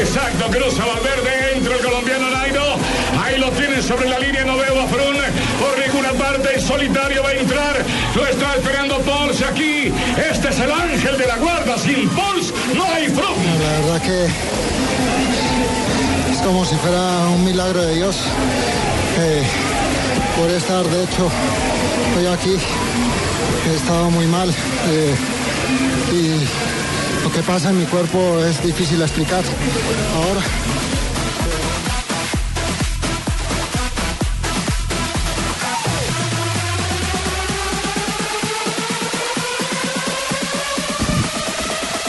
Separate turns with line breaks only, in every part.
Exacto, cruza Valverde, entra el colombiano Nairo. Ahí lo tienen sobre la línea, no veo a Frun por ninguna parte. En solitario va a entrar. Lo está esperando Pols aquí. Este es el ángel de la guarda. Sin Pols no hay Frun.
La verdad que es como si fuera un milagro de Dios. Eh, por estar, de hecho, estoy aquí. He estado muy mal. eh, y lo que pasa en mi cuerpo es difícil de explicar. Ahora.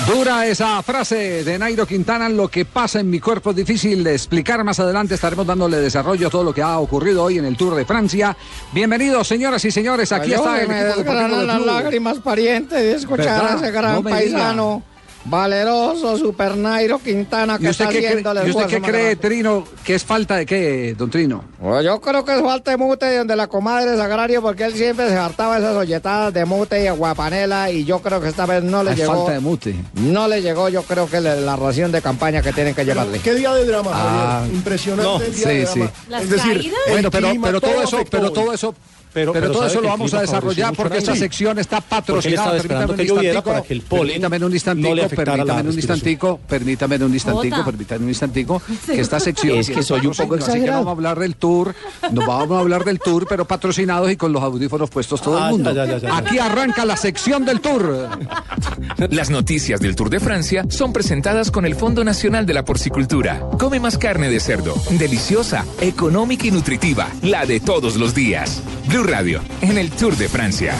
Dura esa frase de Nairo Quintana, lo que pasa en mi cuerpo es difícil de explicar. Más adelante estaremos dándole desarrollo a todo lo que ha ocurrido hoy en el Tour de Francia. Bienvenidos, señoras y señores, aquí está el
me
equipo deportivo
desgranan
de
las lágrimas, pariente, de escuchar
¿Verdad?
a ese gran
No me
paisano, valeroso, super Nairo Quintana,
¿Y
que
usted
está
qué, cree,
haciendo el
y usted qué cree. Trino, que es falta de qué, don Trino?
Pues yo creo que es falta de mute de donde la comadre Sagrario, porque él siempre se hartaba esas olletadas de mute y aguapanela, y yo creo que esta vez no le
Es
llegó.
falta de mute.
No le llegó, yo creo que le- la ración de campaña que tienen que llevarle.
¿Qué día de drama,
Ah?
Impresionante
no,
el día de
sí,
drama.
sí.
Es decir,
Bueno, pero, todo eso, pero todo eso,
Pero-
pero,
pero
todo eso lo vamos a desarrollar porque esta sección está patrocinada. Permítame
que
un
lloviera
instantico,
para que el polen
permítame un instantico,
no le
permítame un instantico, permítame un instantico,
Jota.
permítame un instantico, que esta sección
Es que soy un poco
Así que
exagerado.
vamos a hablar del tour, nos vamos a hablar del tour, pero patrocinados y con los audífonos puestos todo
Ah,
el mundo.
ya, ya, ya, ya.
Aquí arranca la sección del tour.
Las noticias del Tour de Francia son presentadas con el Fondo Nacional de la Porcicultura. Come más carne de cerdo, deliciosa, económica y nutritiva, la de todos los días. Blue Radio, en el Tour de Francia.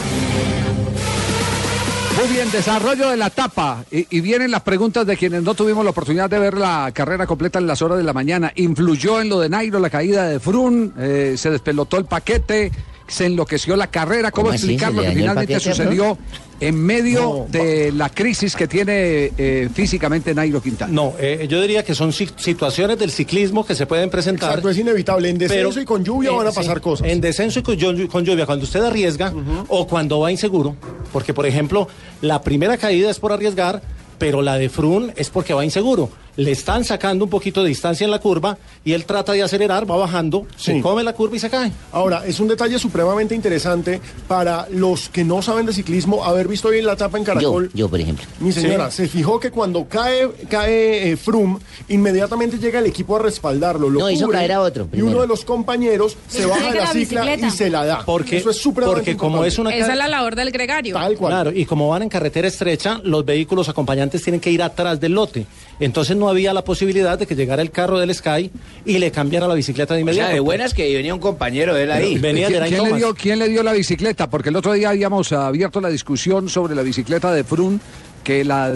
Muy bien, desarrollo de la tapa. Y, y vienen las preguntas de quienes no tuvimos la oportunidad de ver la carrera completa en las horas de la mañana. ¿Influyó en lo de Nairo la caída de Frun? Eh, ¿Se despelotó el paquete? ¿Se enloqueció la carrera? ¿Cómo,
¿Cómo
explicar
¿Se
lo que finalmente
paquete
sucedió en medio de la crisis que tiene eh, físicamente Nairo Quintana?
No, eh, yo diría que son si- situaciones del ciclismo que se pueden presentar.
Exacto, es inevitable. En descenso
pero-
y con lluvia
eh,
van a
sí,
pasar cosas.
En descenso y con lluvia, cuando usted arriesga o cuando va inseguro, porque por ejemplo, la primera caída es por arriesgar, pero la de Frun es porque va inseguro. Le están sacando un poquito de distancia en la curva y él trata de acelerar, va bajando, se come la curva y se cae.
Ahora, es un detalle supremamente interesante para los que no saben de ciclismo haber visto hoy en la etapa en Caracol.
yo, por ejemplo.
Mi señora, se fijó que cuando cae, cae eh, Froome, inmediatamente llega el equipo a respaldarlo. Lo
No, hizo caer a otro
Y uno de los compañeros se baja de la
la
cicla
bicicleta.
y se la da.
Porque,
Eso es supremamente
porque como
importante.
es una
Esa es la labor del gregario.
Tal cual.
Claro, y como van en carretera estrecha, los vehículos acompañantes tienen que ir atrás del lote. Entonces no había la posibilidad de que llegara el carro del Sky y le cambiara la bicicleta de
O sea,
inmediato.
de buenas que venía un compañero de él ahí.
Venía
¿Quién,
Geraint
quién le
Thomas.
dio, quién le dio la bicicleta? Porque el otro día habíamos abierto la discusión sobre la bicicleta de Frun, que la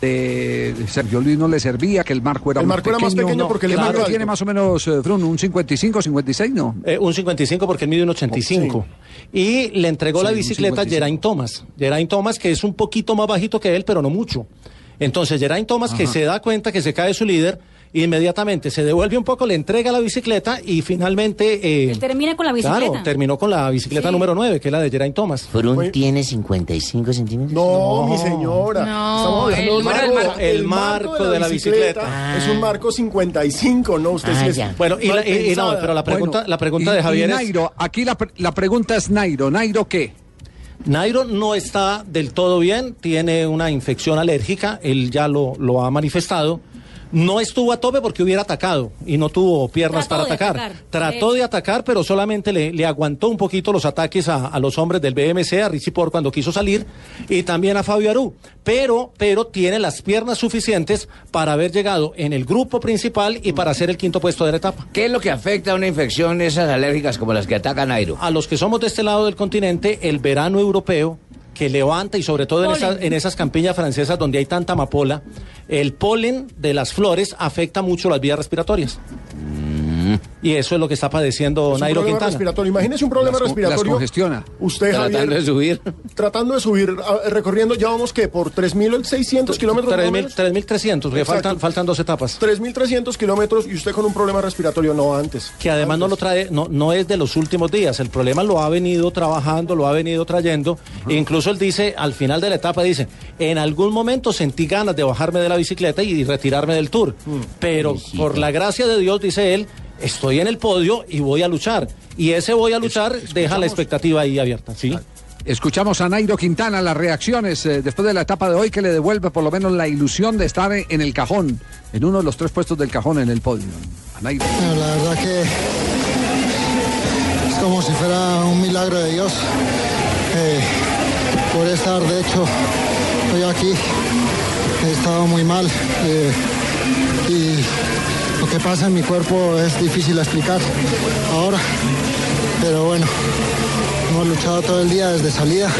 de Sergio Luis no le servía, que el marco era
El marco era más pequeño
no.
porque el
¿Qué
marco
tiene más o menos eh, Frun? ¿Un 55, 56, no?
Eh, un 55 porque él mide un 85. Y le entregó
Sí,
la bicicleta a
55.
Geraint Thomas. Geraint Thomas, que es un poquito más bajito que él, pero no mucho. Entonces Geraint Thomas, que se da cuenta que se cae su líder, inmediatamente se devuelve un poco, le entrega la bicicleta y finalmente... eh,
Él termina con la bicicleta.
Claro, terminó con la bicicleta
Sí.
número 9, que es la de Geraint Thomas.
Frun
Muy-
tiene 55 centímetros.
No, mi señora.
No,
Estamos
el marco.
El marco de la bicicleta.
Es un marco 55, ¿no? Usted
Ah,
sí es.
Bueno, y, la, y- y no, pero la pregunta,
Bueno,
la pregunta
y-
de Javier
y
es...
Nairo, aquí la, pre- la pregunta es Nairo. ¿Nairo qué?
Nairo no está del todo bien, tiene una infección alérgica, él ya lo, lo ha manifestado, No estuvo a tope porque hubiera atacado y no tuvo piernas
Trató
para
de
atacar.
atacar.
Trató de atacar, pero solamente le, le aguantó un poquito los ataques a, a los hombres del BMC, a Richie Por cuando quiso salir, y también a Fabio Aru. Pero, pero tiene las piernas suficientes para haber llegado en el grupo principal y para hacer el quinto puesto de la etapa.
¿Qué es lo que afecta a una infección esas alérgicas como las que atacan a Nairo?
A los que somos de este lado del continente, el verano europeo que levanta y sobre todo en, esas- en esas campiñas francesas donde hay tanta amapola, el polen de las flores afecta mucho las vías respiratorias. Y eso es lo que está padeciendo
Es un
Nairo
problema
Quintana.
respiratorio. Imagínese un problema
Las
respiratorio.
las congestiona.
Usted,
Tratando
Javier,
de subir.
tratando de subir, a- recorriendo, ya vamos que por 3.600 kilómetros. más o
3.000
menos.
3.300, porque
Exacto.
faltan, faltan dos etapas.
3.300 kilómetros y usted con un problema respiratorio, no antes.
que además no lo trae, no, no es de los últimos días, el problema lo ha venido trabajando, lo ha venido trayendo, e incluso él dice, al final de la etapa dice, en algún momento sentí ganas de bajarme de la bicicleta y retirarme del tour, pero por la gracia de Dios, dice él, estoy en el podio y voy a luchar, y ese voy a luchar deja la expectativa ahí abierta, ¿sí?
Escuchamos a Nairo Quintana, las reacciones eh, después de la etapa de hoy que le devuelve por lo menos la ilusión de estar en, el cajón, en uno de los tres puestos del cajón en el podio. A Nairo.
Bueno, la verdad que es como si fuera un milagro de Dios eh, por estar, de hecho, hoy aquí he estado muy mal eh, y que pasa en mi cuerpo es difícil explicar ahora, pero bueno, hemos luchado todo el día desde salida,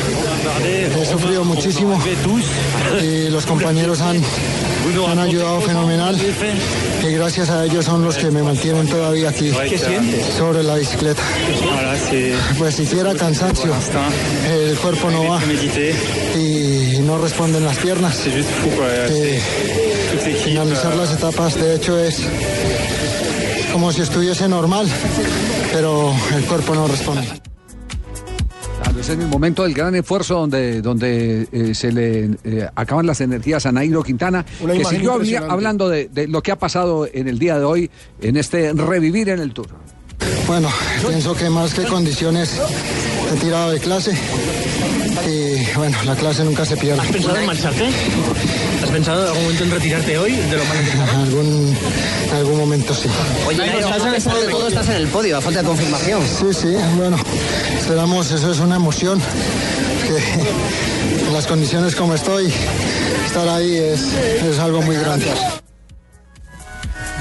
he sufrido muchísimo y los compañeros han, han ayudado fenomenal y gracias a ellos son los que me mantienen todavía aquí sobre la bicicleta. Pues si hiciera cansancio, el cuerpo no va y no responden las piernas. Finalizar las etapas de hecho es como si estuviese normal, pero el cuerpo no responde.
Claro, ese es el momento del gran esfuerzo donde, donde eh, se le eh, acaban las energías a Nairo Quintana,
Una
que siguió hablando de, de lo que ha pasado en el día de hoy, en este revivir en el Tour.
Bueno, pienso que más que condiciones he tirado de clase y bueno, la clase nunca se pierde.
¿Has pensado en marcharte? ¿Has pensado en algún momento en retirarte hoy de lo malo que
En algún, en algún momento sí.
Oye, Nairo, después de todo estás en el podio, a falta de confirmación.
Sí, sí, bueno, esperamos, eso es una emoción, que en las condiciones como estoy, estar ahí es, es algo muy grande.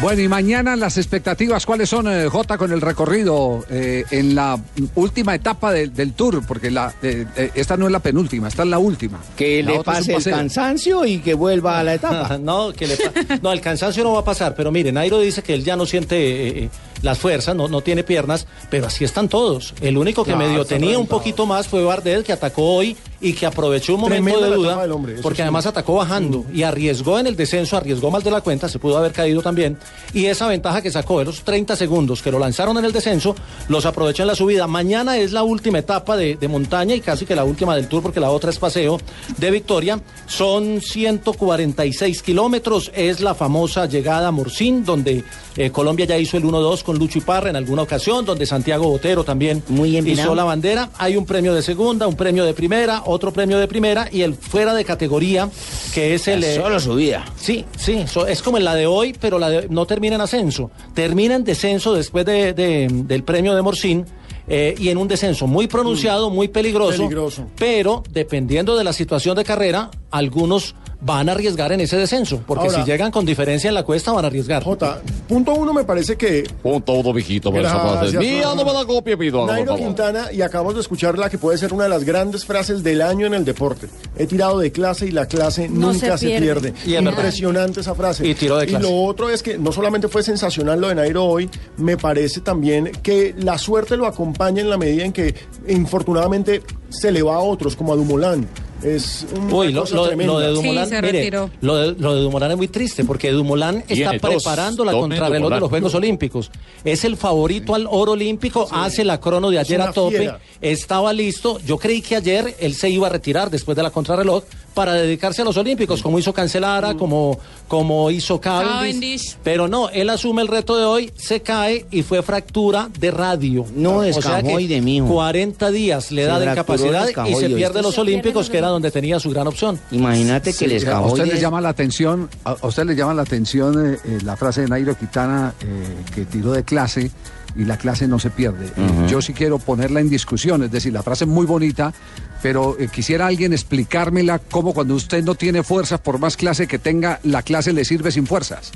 Bueno, y mañana las expectativas, ¿cuáles son, eh, Jota, con el recorrido eh, en la última etapa del- del Tour? Porque la, eh, eh, esta no es la penúltima, esta es la última.
Que
La
le pase el cansancio y que vuelva a la etapa.
no, que le no, el cansancio no va a pasar, pero mire, Nairo dice que él ya no siente eh, eh, las fuerzas, no, no tiene piernas, pero así están todos. El único que medio tenía un poquito más fue Bardet, que atacó hoy y que aprovechó un momento
Tremenda
de duda,
hombre,
porque
sí.
además atacó bajando y arriesgó en el descenso, arriesgó más de la cuenta, se pudo haber caído también, y esa ventaja que sacó de los 30 segundos que lo lanzaron en el descenso, los aprovechó en la subida. Mañana es la última etapa de, de montaña y casi que la última del tour, porque la otra es paseo de victoria. Son 146 kilómetros, es la famosa llegada a Morcín, donde eh, Colombia ya hizo el 1-2 con Lucho Iparra en alguna ocasión, donde Santiago Botero también hizo la bandera. Hay un premio de segunda, un premio de primera, otro premio de primera y el fuera de categoría, que es el... Eh,
solo subida.
Sí, sí, so- es como en la de hoy, pero la de- no termina en ascenso. Termina en descenso después de- de- del premio de Morcín. eh, y en un descenso muy pronunciado, muy peligroso,
Peligroso.
pero dependiendo de la situación de carrera, algunos van a arriesgar en ese descenso, porque
Ahora-
si llegan con diferencia en la cuesta van a arriesgar.
Jota, punto uno me parece que
Punto uno, mijito, por esa no me la copie, pido. por
Nairo
favor.
Quintana, y acabamos de escuchar la que puede ser una de las grandes frases del año en el deporte. He tirado de clase y la clase
No
nunca
se
se pierde.
pierde.
Y es verdad.
Impresionante esa frase.
Y tiró de clase.
lo otro es que no solamente fue sensacional lo de Nairo hoy, me parece también que la suerte lo acompaña en la medida en que infortunadamente se le va a otros, como a Dumoulin. Es una
Uy, lo, lo- lo de
Sí,
Dumoulin,
se
mire, lo de, lo de Dumoulin es muy triste porque Dumoulin está
dos,
preparando la contrarreloj de los Juegos Olímpicos. Es el favorito al oro olímpico, hace la crono de ayer a tope,
fiera.
estaba listo. Yo creí que ayer él se iba a retirar después de la contrarreloj para dedicarse a los Olímpicos, como hizo Cancelara, como, como hizo Cavendish.
Cavendish.
Pero no, él asume el reto de hoy, se cae y fue fractura de radio.
No,
O sea que
escamoide, mijo.
40 días le
Se
da de incapacidad y se pierde los Olímpicos, que era donde tenía su gran opción.
Imagínate que
Sí,
les
a usted le llama la atención, a usted le llama la atención eh, eh, la frase de Nairo Quintana eh, que tiró de clase y la clase no se pierde. Eh. Yo sí quiero ponerla en discusión, es decir, la frase es muy bonita, pero eh, quisiera alguien explicármela cómo cuando usted no tiene fuerzas, por más clase que tenga, la clase le sirve sin fuerzas.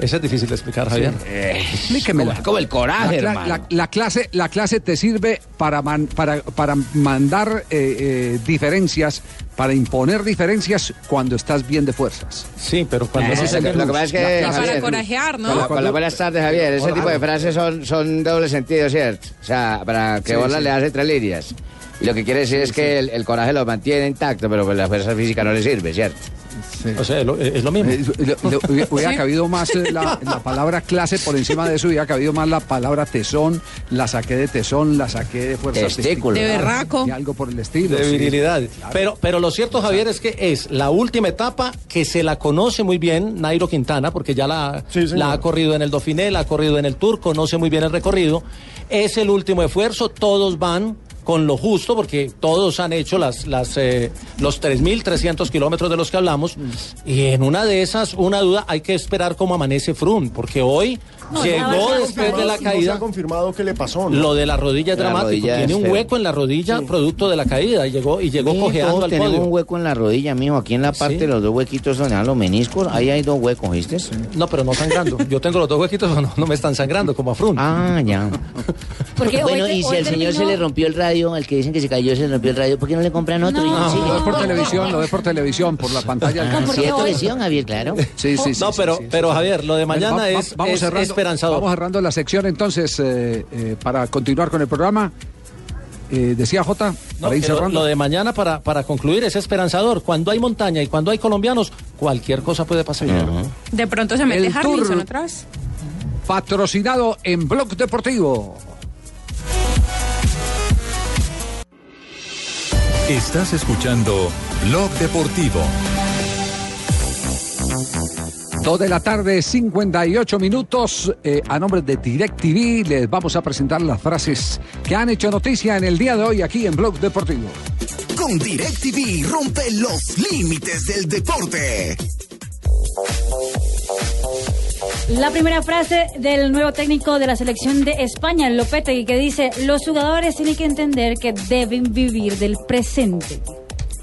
Eso es difícil de explicar, Javier.
Explíquemela.
como el coraje,
la, cla-
hermano.
la- la clase, la clase te sirve para, man- para, para mandar eh, eh, diferencias, para imponer diferencias cuando estás bien de fuerzas.
Sí, pero
cuando no-
es el
lo que pasa es que,
La clase-
Javier,
Para corajear, ¿no?
Buenas tardes, Javier. Ese
Hola.
tipo de frases son, son doble sentido, ¿cierto? O sea, para que
Sí,
vos las
sí.
leas entre líneas. Y lo que quiere decir es que el, el coraje lo mantiene intacto, pero pues la fuerza física no le sirve, ¿cierto?
O sea, lo- es lo mismo.
Eh, le- le- hubiera cabido más eh, la, la palabra clase por encima de eso, hubiera cabido más la palabra tesón, la saqué de tesón, la saqué de fuerza
Testículo.
De berraco.
y algo por el estilo.
de
sí.
virilidad. Pero, pero lo cierto, Javier, es que es la última etapa que se la conoce muy bien Nairo Quintana, porque ya la,
Sí, señor.
la ha corrido en el Dauphiné, la ha corrido en el Tour, conoce muy bien el recorrido. Es el último esfuerzo, todos van con lo justo, porque todos han hecho las, las, eh, los 3.300 kilómetros de los que hablamos, y en una de esas, una duda, hay que esperar cómo amanece Froome, porque hoy
No,
llegó después de la
No se
caída.
ha confirmado qué le pasó, ¿no?
Lo de la rodilla es
La
dramático.
rodilla
Tiene
es
un
feo.
hueco en la rodilla producto de la caída. y Llegó, y llegó
Mijo,
cojeando al
tenemos
podio.
un hueco en la rodilla, mijo. Aquí en la parte
Sí.
de los dos huequitos donde dan los meniscos, ahí hay dos huecos, ¿viste?
No, pero no sangrando. Yo tengo los dos huequitos, no, no me están sangrando como a Frun.
Ah, ya.
Porque
bueno,
hoy
y si al señor se le rompió el radio, el que dicen que se cayó, se le rompió el radio, ¿por qué no le compran otro?
No.
No, lo ves por televisión, lo ves por televisión, por la pantalla.
Ah,
alcanza.
¿Cierto
hoy-
lesión, Javier? Claro.
Sí, sí, sí.
no,
sí,
pero,
sí, sí.
pero Javier, lo de mañana
va- va-
es,
vamos
es
cerrando,
esperanzador.
Vamos cerrando la sección entonces eh, eh, para continuar con el programa. Eh, decía Jota,
No,
para ir
que lo,
cerrando.
lo de mañana, para, para concluir, es esperanzador. Cuando hay montaña y cuando hay colombianos, cualquier cosa puede pasar.
De pronto se mete
El
Harrison
Tour.
otra vez.
Patrocinado en Blog Deportivo.
Estás escuchando Blog Deportivo.
Dos de la tarde, 58 minutos. Eh, a nombre de DirecTV les vamos a presentar las frases que han hecho noticia en el día de hoy aquí en Blog Deportivo.
Con DirecTV rompe los límites del deporte.
La primera frase del nuevo técnico de la selección de España, Lopetegui, que dice, los jugadores tienen que entender que deben vivir del presente.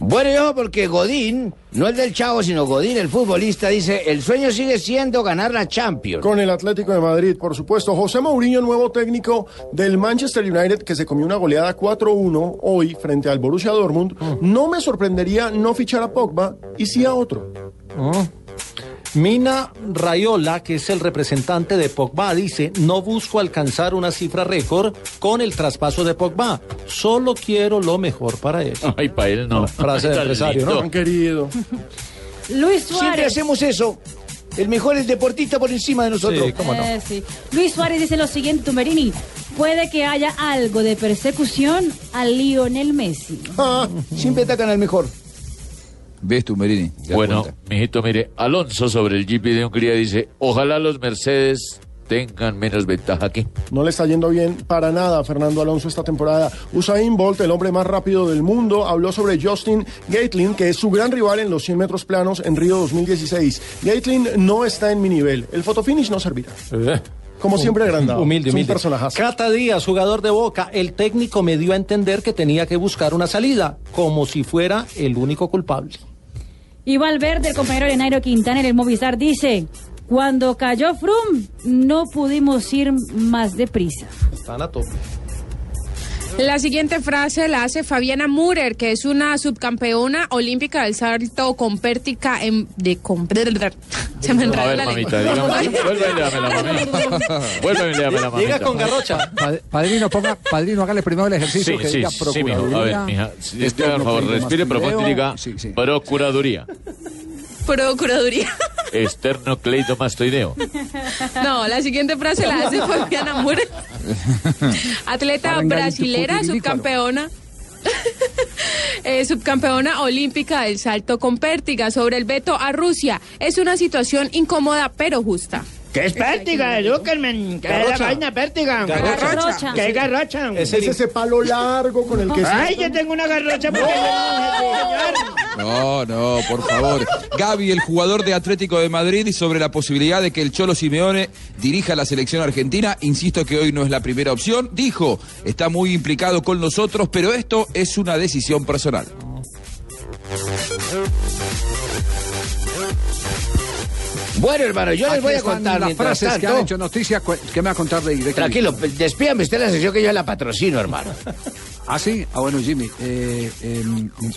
Bueno, yo, porque Godín, no el del chavo, sino Godín, el futbolista, dice, el sueño sigue siendo ganar la Champions.
Con el Atlético de Madrid, por supuesto. José Mourinho, nuevo técnico del Manchester United, que se comió una goleada 4-1 hoy frente al Borussia Dortmund. No me sorprendería no fichar a Pogba y sí a otro.
Oh. Mina Rayola, que es el representante de Pogba, dice, no busco alcanzar una cifra récord con el traspaso de Pogba, solo quiero lo mejor para él.
Ay, para él no.
Frase de empresario,
lindo.
¿no?
Tan querido.
Luis
Siempre
Suárez.
hacemos eso. El mejor es deportista por encima de nosotros.
Sí, cómo no.
Eh, sí. Luis Suárez dice lo siguiente, Tumberini, puede que haya algo de persecución a Lionel Messi.
Ah, siempre atacan al mejor.
¿Ves tú, Merini? ¿Te das
Bueno,
cuenta?
mijito, mire, Alonso sobre el GP de Hungría dice, ojalá los Mercedes tengan menos ventaja aquí.
No le está yendo bien para nada a Fernando Alonso esta temporada. Usain Bolt, el hombre más rápido del mundo, habló sobre Justin Gatlin, que es su gran rival en los 100 metros planos en Río 2016. Gatlin no está en mi nivel. El fotofinish no servirá.
Eh.
Como siempre agrandado.
Humilde, humilde.
personajazo.
Cata Díaz, jugador de Boca, el técnico me dio a entender que tenía que buscar una salida, como si fuera el único culpable.
Y Valverde, el compañero de Quintana en el Movistar, dice, cuando cayó Froome, no pudimos ir más deprisa.
Están a tope.
La siguiente frase la hace Fabiana Murer, que es una subcampeona olímpica del salto con pértica en, de con, se me
A
enredó
ver,
la
mamita,
lengua.
dígame, vuelve y léame la mamita. Vuelve y léame la mamita.
Llega con garrocha.
Pa- Padrino, ponga, padrino, hágale primero el ejercicio
Sí,
que
sí,
diga
sí, mijo. A ver,
Procuraduría.
mija,
Este
por favor, respire profundo y diga. Procuraduría,
Procuraduría.
esternocleidomastoideo.
No, la siguiente frase la hace Fabiana atleta brasilera, subcampeona. eh, subcampeona olímpica del salto con pértiga sobre el veto a Rusia. Es una situación incómoda pero justa.
¿Qué es pértiga, Zuckerman? ¿Qué es la
Garrocha.
vaina pértiga?
Garrocha.
¿Qué es garrocha?
Es ese palo largo con el que
Ay, yo tengo una garrocha porque
No, no, por favor. Gaby, el jugador de Atlético de Madrid, y sobre la posibilidad de que el Cholo Simeone dirija la selección argentina, insisto que hoy no es la primera opción. Dijo, está muy implicado con nosotros, pero esto es una decisión personal.
Bueno, hermano, yo les voy a contar
las frases que han hecho noticia. cu- ¿Qué me va a contar de directo?
Tranquilo, despídame usted la sección que yo la patrocino, hermano.
Ah, sí. Ah, bueno, Jimmy. eh, eh,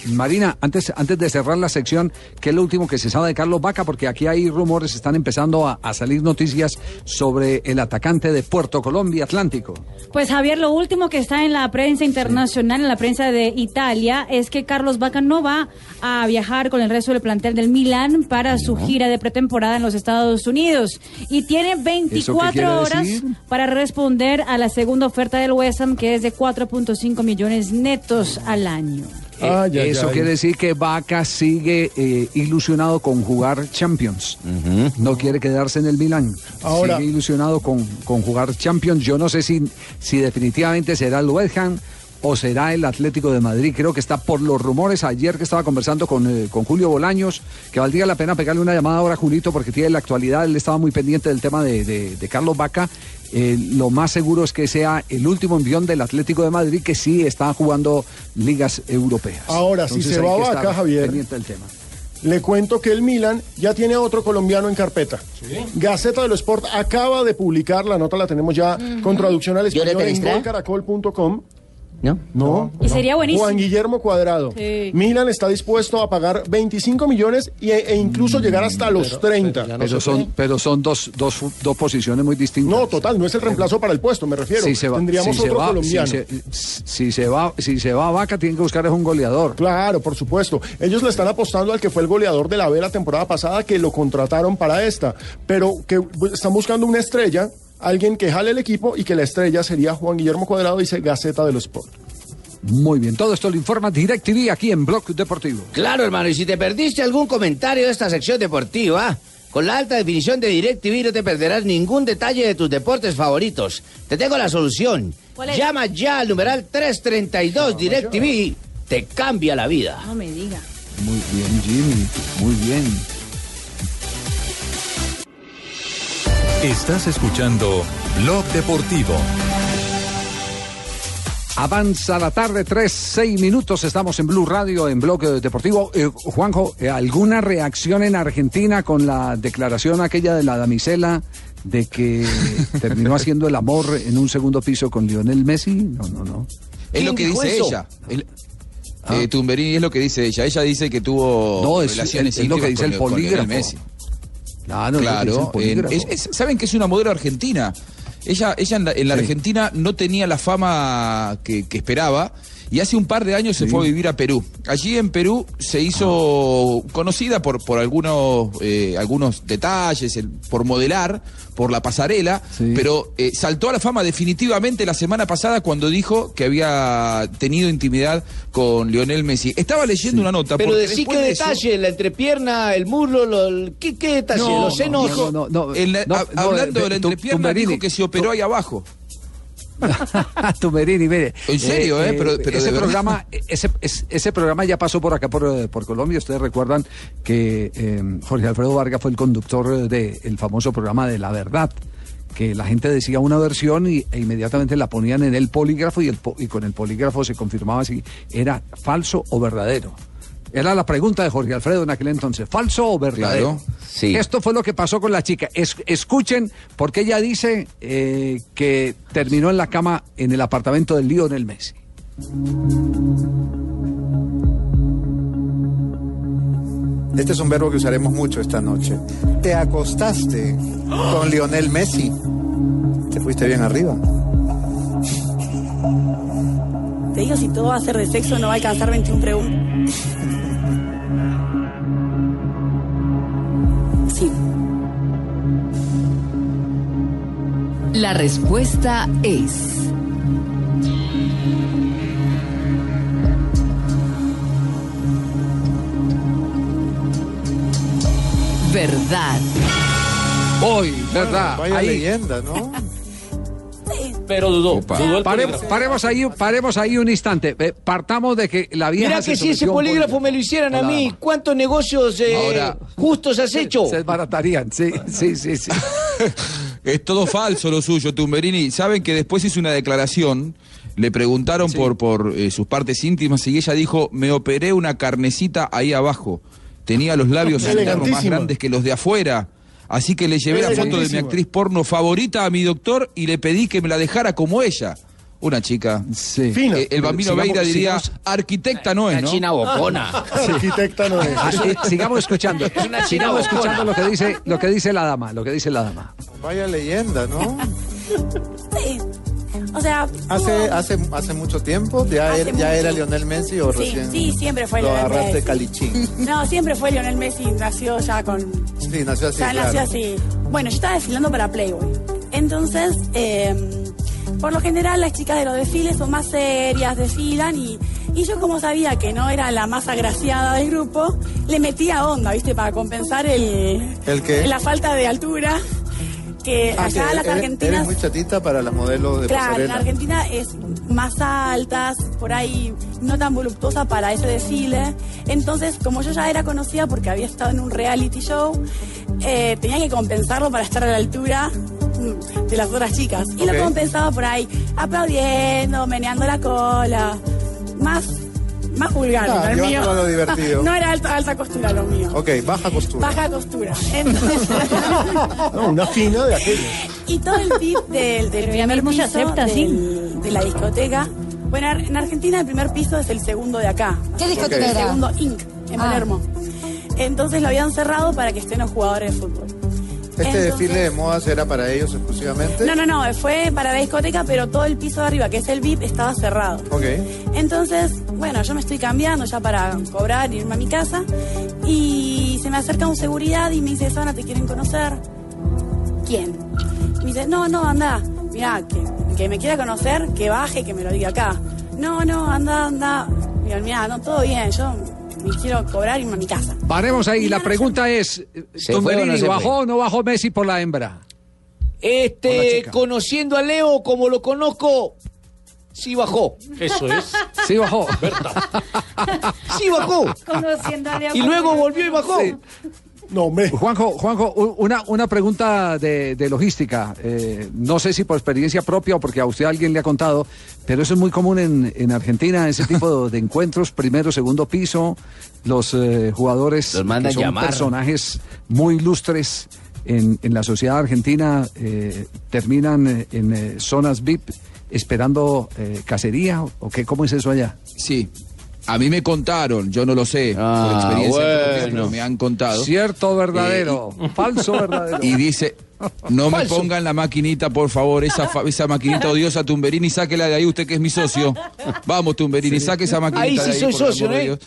Marina, antes, antes de cerrar la sección, ¿qué es lo último que se sabe de Carlos Vaca? Porque aquí hay rumores, están empezando a, a salir noticias sobre el atacante de Puerto Colombia Atlántico.
Pues Javier, lo último que está en la prensa internacional, en la prensa de Italia, es que Carlos Vaca no va a viajar con el resto del plantel del Milan para su gira de pretemporada en los Estados Unidos. Y tiene 24
quiere
horas
decir?
para responder a la segunda oferta del West Ham, que es de 4.5 millones netos al año.
Eh,
Ay, ay,
Eso quiere decir que Vaca sigue eh, ilusionado con jugar Champions. No quiere quedarse en el Milan.
Ahora-
sigue ilusionado con, con jugar Champions. Yo no sé si, si definitivamente será el West Ham o será el Atlético de Madrid. Creo que está por los rumores. Ayer que estaba conversando con, eh, con Julio Bolaños, que valdría la pena pegarle una llamada ahora a Julito porque tiene la actualidad. Él estaba muy pendiente del tema de, de- de Carlos Vaca. Eh, lo más seguro es que sea el último envión del Atlético de Madrid que sí está jugando ligas europeas.
Ahora, si
Entonces
se
hay
va
que
Vaca, Javier.
pendiente del tema.
Le cuento que el Milan ya tiene a otro colombiano en carpeta. Gaceta del Sport acaba de publicar, la nota la tenemos ya con traducción al
¿Yo le
español en
tenés,
golcaracol.com.
¿No?
No.
Y sería buenísimo.
Juan Guillermo Cuadrado.
Sí.
Milan está dispuesto a pagar 25 millones y- e, incluso llegar hasta los 30.
Pero son, pero son dos, dos, dos posiciones muy distintas.
No, total, no es el reemplazo para el puesto, me refiero.
Si se va,
Tendríamos
si se
otro
va-
colombiano.
Si se, si se va, si se va Vaca, tienen que buscar es un goleador.
Claro, por supuesto. Ellos le están apostando al que fue el goleador de la B la temporada pasada, que lo contrataron para esta, pero que están buscando una estrella, alguien que jale el equipo y que la estrella sería Juan Guillermo Cuadrado, dice Gaceta de los Sport.
Muy bien, todo esto lo informa DirecTV aquí en Blog Deportivo.
Claro, hermano, y si te perdiste algún comentario de esta sección deportiva, con la alta definición de DirecTV no te perderás ningún detalle de tus deportes favoritos. Te tengo la solución.
¿Cuál es?
Llama ya al numeral 332 DirecTV. Te cambia la vida.
No me diga.
Muy bien, Jimmy, muy bien.
Estás escuchando Blog Deportivo.
Avanza la tarde, tres, seis minutos. Estamos en Blue Radio, en Blog Deportivo. Eh, Juanjo, eh, ¿alguna reacción en Argentina con la declaración aquella de la damisela de que terminó haciendo el amor en un segundo piso con Lionel Messi? No, no, no.
Es lo que dice
eso?
ella. El- eh, Tumberini es lo que dice ella. Ella dice que tuvo
No, es-
relaciones
es lo que dice el
con- con Lionel
polígrafo.
Messi.
Que dice el
Claro,
polígrafo.
en- es- es- saben que es una modelo argentina. Ella, ella en la, en la
Sí.
Argentina no tenía la fama que, que esperaba y hace un par de años se fue a vivir a Perú. Allí en Perú se hizo conocida por, por algunos, eh, algunos detalles, el- por modelar, por la pasarela, pero eh, saltó a la fama definitivamente la semana pasada cuando dijo que había tenido intimidad con Lionel Messi. Estaba leyendo una nota.
Pero decí qué
de eso-
detalle, la entrepierna, el muslo, lo- el- ¿qué, qué detalle?
No,
los senos.
no, no, no. En la-
no,
hab-
no,
hablando de la
tu-
entrepierna, dijo que se operó ahí abajo.
Tumberini, mire.
En serio, eh, pero- pero
ese
de
programa, ese, es- ese programa ya pasó por acá, por, eh, por Colombia. Ustedes recuerdan que eh, Jorge Alfredo Vargas fue el conductor del famoso programa de La Verdad. Que la gente decía una versión y, e inmediatamente la ponían en el polígrafo y, el, y con el polígrafo se confirmaba si era falso o verdadero. Era la pregunta de Jorge Alfredo en aquel entonces, ¿falso o verdadero?
Claro,
sí.
Esto fue lo que pasó con la chica. Es- escuchen, porque ella dice eh, que terminó en la cama en el apartamento del Lionel Messi.
Este es un verbo que usaremos mucho esta noche. Te acostaste con Lionel Messi. Te fuiste bien arriba.
Te digo, si todo va a ser de sexo, no va a alcanzar 21 preguntas.
La respuesta es... Verdad.
Hoy, verdad.
Bueno, vaya
Ahí.
leyenda, ¿no?
Pero dudó. Dudó el
Paremos, ahí, paremos ahí un instante. Eh, partamos de que la vieja
Mira
se
que si ese polígrafo me lo hicieran a mí, ¿cuántos negocios eh,
Ahora-
justos has hecho?
Se desbaratarían, sí, sí, sí, sí.
Es todo falso lo suyo, Tumberini. Saben que después hizo una declaración, le preguntaron por, por eh, sus partes íntimas y ella dijo, me operé una carnecita ahí abajo. Tenía los labios más grandes que los de afuera. Así que le llevé la foto de mi actriz porno favorita a mi doctor y le pedí que me la dejara como ella. Una chica.
Fina.
Eh, el bambino
Sigamos-
Veira diría,
sigamos-
arquitecta no es, ¿no?
China bocona.
Arquitecta no es.
Ah, sigamos escuchando.
Es una china
Sigamos
bocona.
escuchando lo que dice, lo que dice la dama, lo que dice la dama.
Vaya leyenda, ¿no?
Sí. O sea,
Hace, hace, hace mucho tiempo, ya,
Hace
era, ya
mucho.
era Lionel Messi o
Sí,
recién
sí, siempre fue
lo
Lionel
agarraste
Messi.
calichín.
No, siempre fue Lionel Messi, nació ya con...
Sí, nació así,
ya nació
claro.
así. Bueno, yo estaba desfilando para Playboy. Entonces, eh, por lo general las chicas de los desfiles son más serias, desfilan y, y yo como sabía que no era la más agraciada del grupo, le metía onda, ¿viste? Para compensar el,
¿El qué?
la falta de altura. Que
Ah,
allá
que
las
eres-
argentinas...
Eres muy chatita para las modelos de
Claro, en
pasarela.
Argentina es más altas, por ahí no tan voluptuosa para ese desfile. Entonces, como yo ya era conocida porque había estado en un reality show, eh, tenía que compensarlo para estar a la altura mm, de las otras chicas. Y lo compensaba por ahí, aplaudiendo, meneando la cola. Más, más vulgar,
Ah,
el mío.
lo divertido.
No era alta, alta costura lo mío.
Ok, baja costura.
Baja costura. Entonces,
No, una fina de aquella.
y todo el tip del, del primer piso
acepta, sí.
de la discoteca. Bueno, ar- en Argentina el primer piso es el segundo de acá.
¿Qué discoteca
El
era?
segundo Inc. en
Ah.
Palermo. Entonces lo habían cerrado para que estén los jugadores de fútbol.
¿Este
Entonces-
desfile de modas era para ellos exclusivamente?
No, no, no, fue para la discoteca, pero todo el piso de arriba, que es el VIP, estaba cerrado.
Ok.
Entonces, bueno, yo me estoy cambiando ya para cobrar y irme a mi casa. Y se me acerca un seguridad y me dice, Sana, ¿te quieren conocer? ¿Quién? Y me dice, no, no, anda. Mira, que, que me quiera conocer, que baje, que me lo diga acá. No, no, anda, anda. Digo, mira, no, todo bien, yo me quiero cobrar y irme a mi casa.
Paremos ahí. La pregunta es, eh,
¿Se fue o
Tumberini,
no
¿bajó o no bajó Messi por la hembra?
Este, conociendo a Leo como lo conozco, sí bajó.
Eso es.
Sí bajó.
Sí bajó.
Conociendo a Leo
Y luego volvió y bajó.
Sí.
No, me.
Juanjo, Juanjo, una, una pregunta de, de logística. Eh, no sé si por experiencia propia o porque a usted alguien le ha contado, pero eso es muy común en, en Argentina, ese tipo de encuentros, primero, segundo piso, los eh, jugadores
Los mandan
que son
llamar.
personajes muy ilustres en, en la sociedad argentina eh, terminan eh, en eh, zonas VIP esperando eh, cacería o qué, ¿cómo es eso allá?
Sí. A mí me contaron, yo no lo sé,
Ah,
por experiencia propia,
bueno.
pero me han contado.
Cierto o verdadero, falso o verdadero.
Y dice, no me
Falso.
pongan la maquinita, por favor, esa, maquinita odiosa, Tumberini, sáquela de ahí, usted que es mi socio. Vamos, Tumberini, saque esa maquinita
Ahí
de
sí
ahí.
soy socio,
de
¿eh?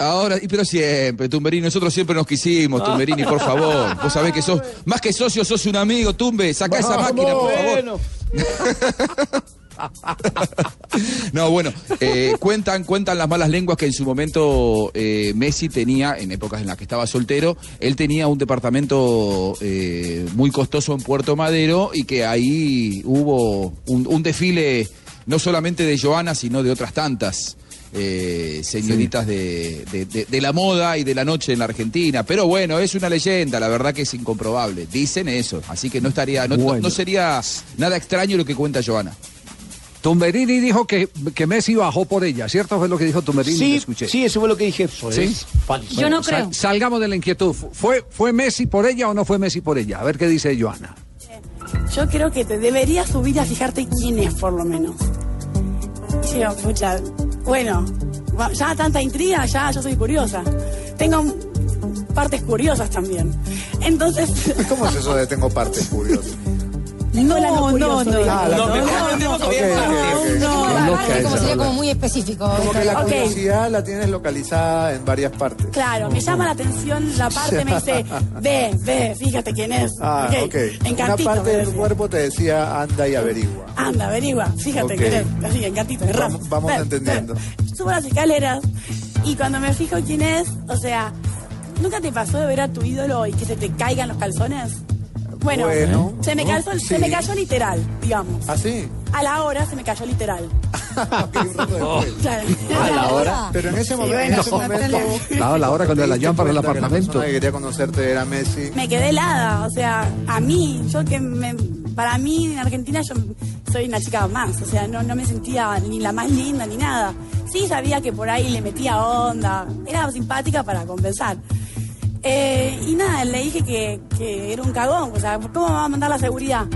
Ahora, y pero siempre, Tumberini, nosotros siempre nos quisimos, Tumberini, por favor. Vos sabés que sos, más que socio, sos un amigo, Tumbe, saca esa máquina, por favor.
Bueno,
No, bueno, eh, cuentan, cuentan las malas lenguas que en su momento eh, Messi tenía, en épocas en las que estaba soltero, él tenía un departamento eh, muy costoso en Puerto Madero y que ahí hubo un, un desfile no solamente de Joana, sino de otras tantas. eh, señoritas de, de- de- de la moda y de la noche en la Argentina. Pero bueno, es una leyenda, la verdad que es incomprobable. Dicen eso, así que no estaría, no, no-
Bueno.
no sería nada extraño lo que cuenta Joana.
Tumberini dijo que, que Messi bajó por ella, ¿cierto? Fue lo que dijo Tumberini,
sí,
escuché.
sí, eso fue lo que dije.
¿Sí?
Yo no
Sal-
creo.
salgamos de la inquietud. ¿Fue, ¿Fue Messi por ella o no fue Messi por ella? A ver qué dice Joana.
Yo creo que te deberías subir a fijarte quién es, por lo menos. Y yo, pucha, bueno, ya tanta intriga, ya yo soy curiosa. Tengo partes curiosas también. Entonces,
¿Cómo es eso de tengo partes curiosas?
curioso,
no,
digamos.
Ah, la
No,
no,
mejor
no,
no,
no,
Aparte, como sería como muy específico.
Como que la curiosidad la tienes localizada en varias partes.
Claro, me llama la atención la parte, me dice, ve, ve, fíjate quién es.
Ah, ok. Una
Encantito.
parte
me
del cuerpo te decía anda y averigua.
Anda, averigua, fíjate quién es. Así, encantito, rap.
vamos
Ven,
entendiendo.
ven. Subo las escaleras y cuando me fijo quién es, o sea, ¿Nunca te pasó de ver a tu ídolo y que se te caigan los calzones? Bueno,
Bueno,
se, me calzó, se me cayó literal, digamos.
¿Ah, sí?
A la hora se me cayó literal. Claro.
A la hora. Pero en ese
Sí,
momento,
bueno,
en ese momento
Claro, la hora cuando la llaman para el
que la
apartamento.
persona que quería conocerte era Messi.
Me quedé helada, o sea, a mí, yo que me, para mí en Argentina yo soy una chica más, o sea, no, no me sentía ni la más linda ni nada. Sí sabía que por ahí le metía onda, era simpática para compensar. Eh, y nada, le dije que, que era un cagón, o sea, ¿cómo me va a mandar la seguridad?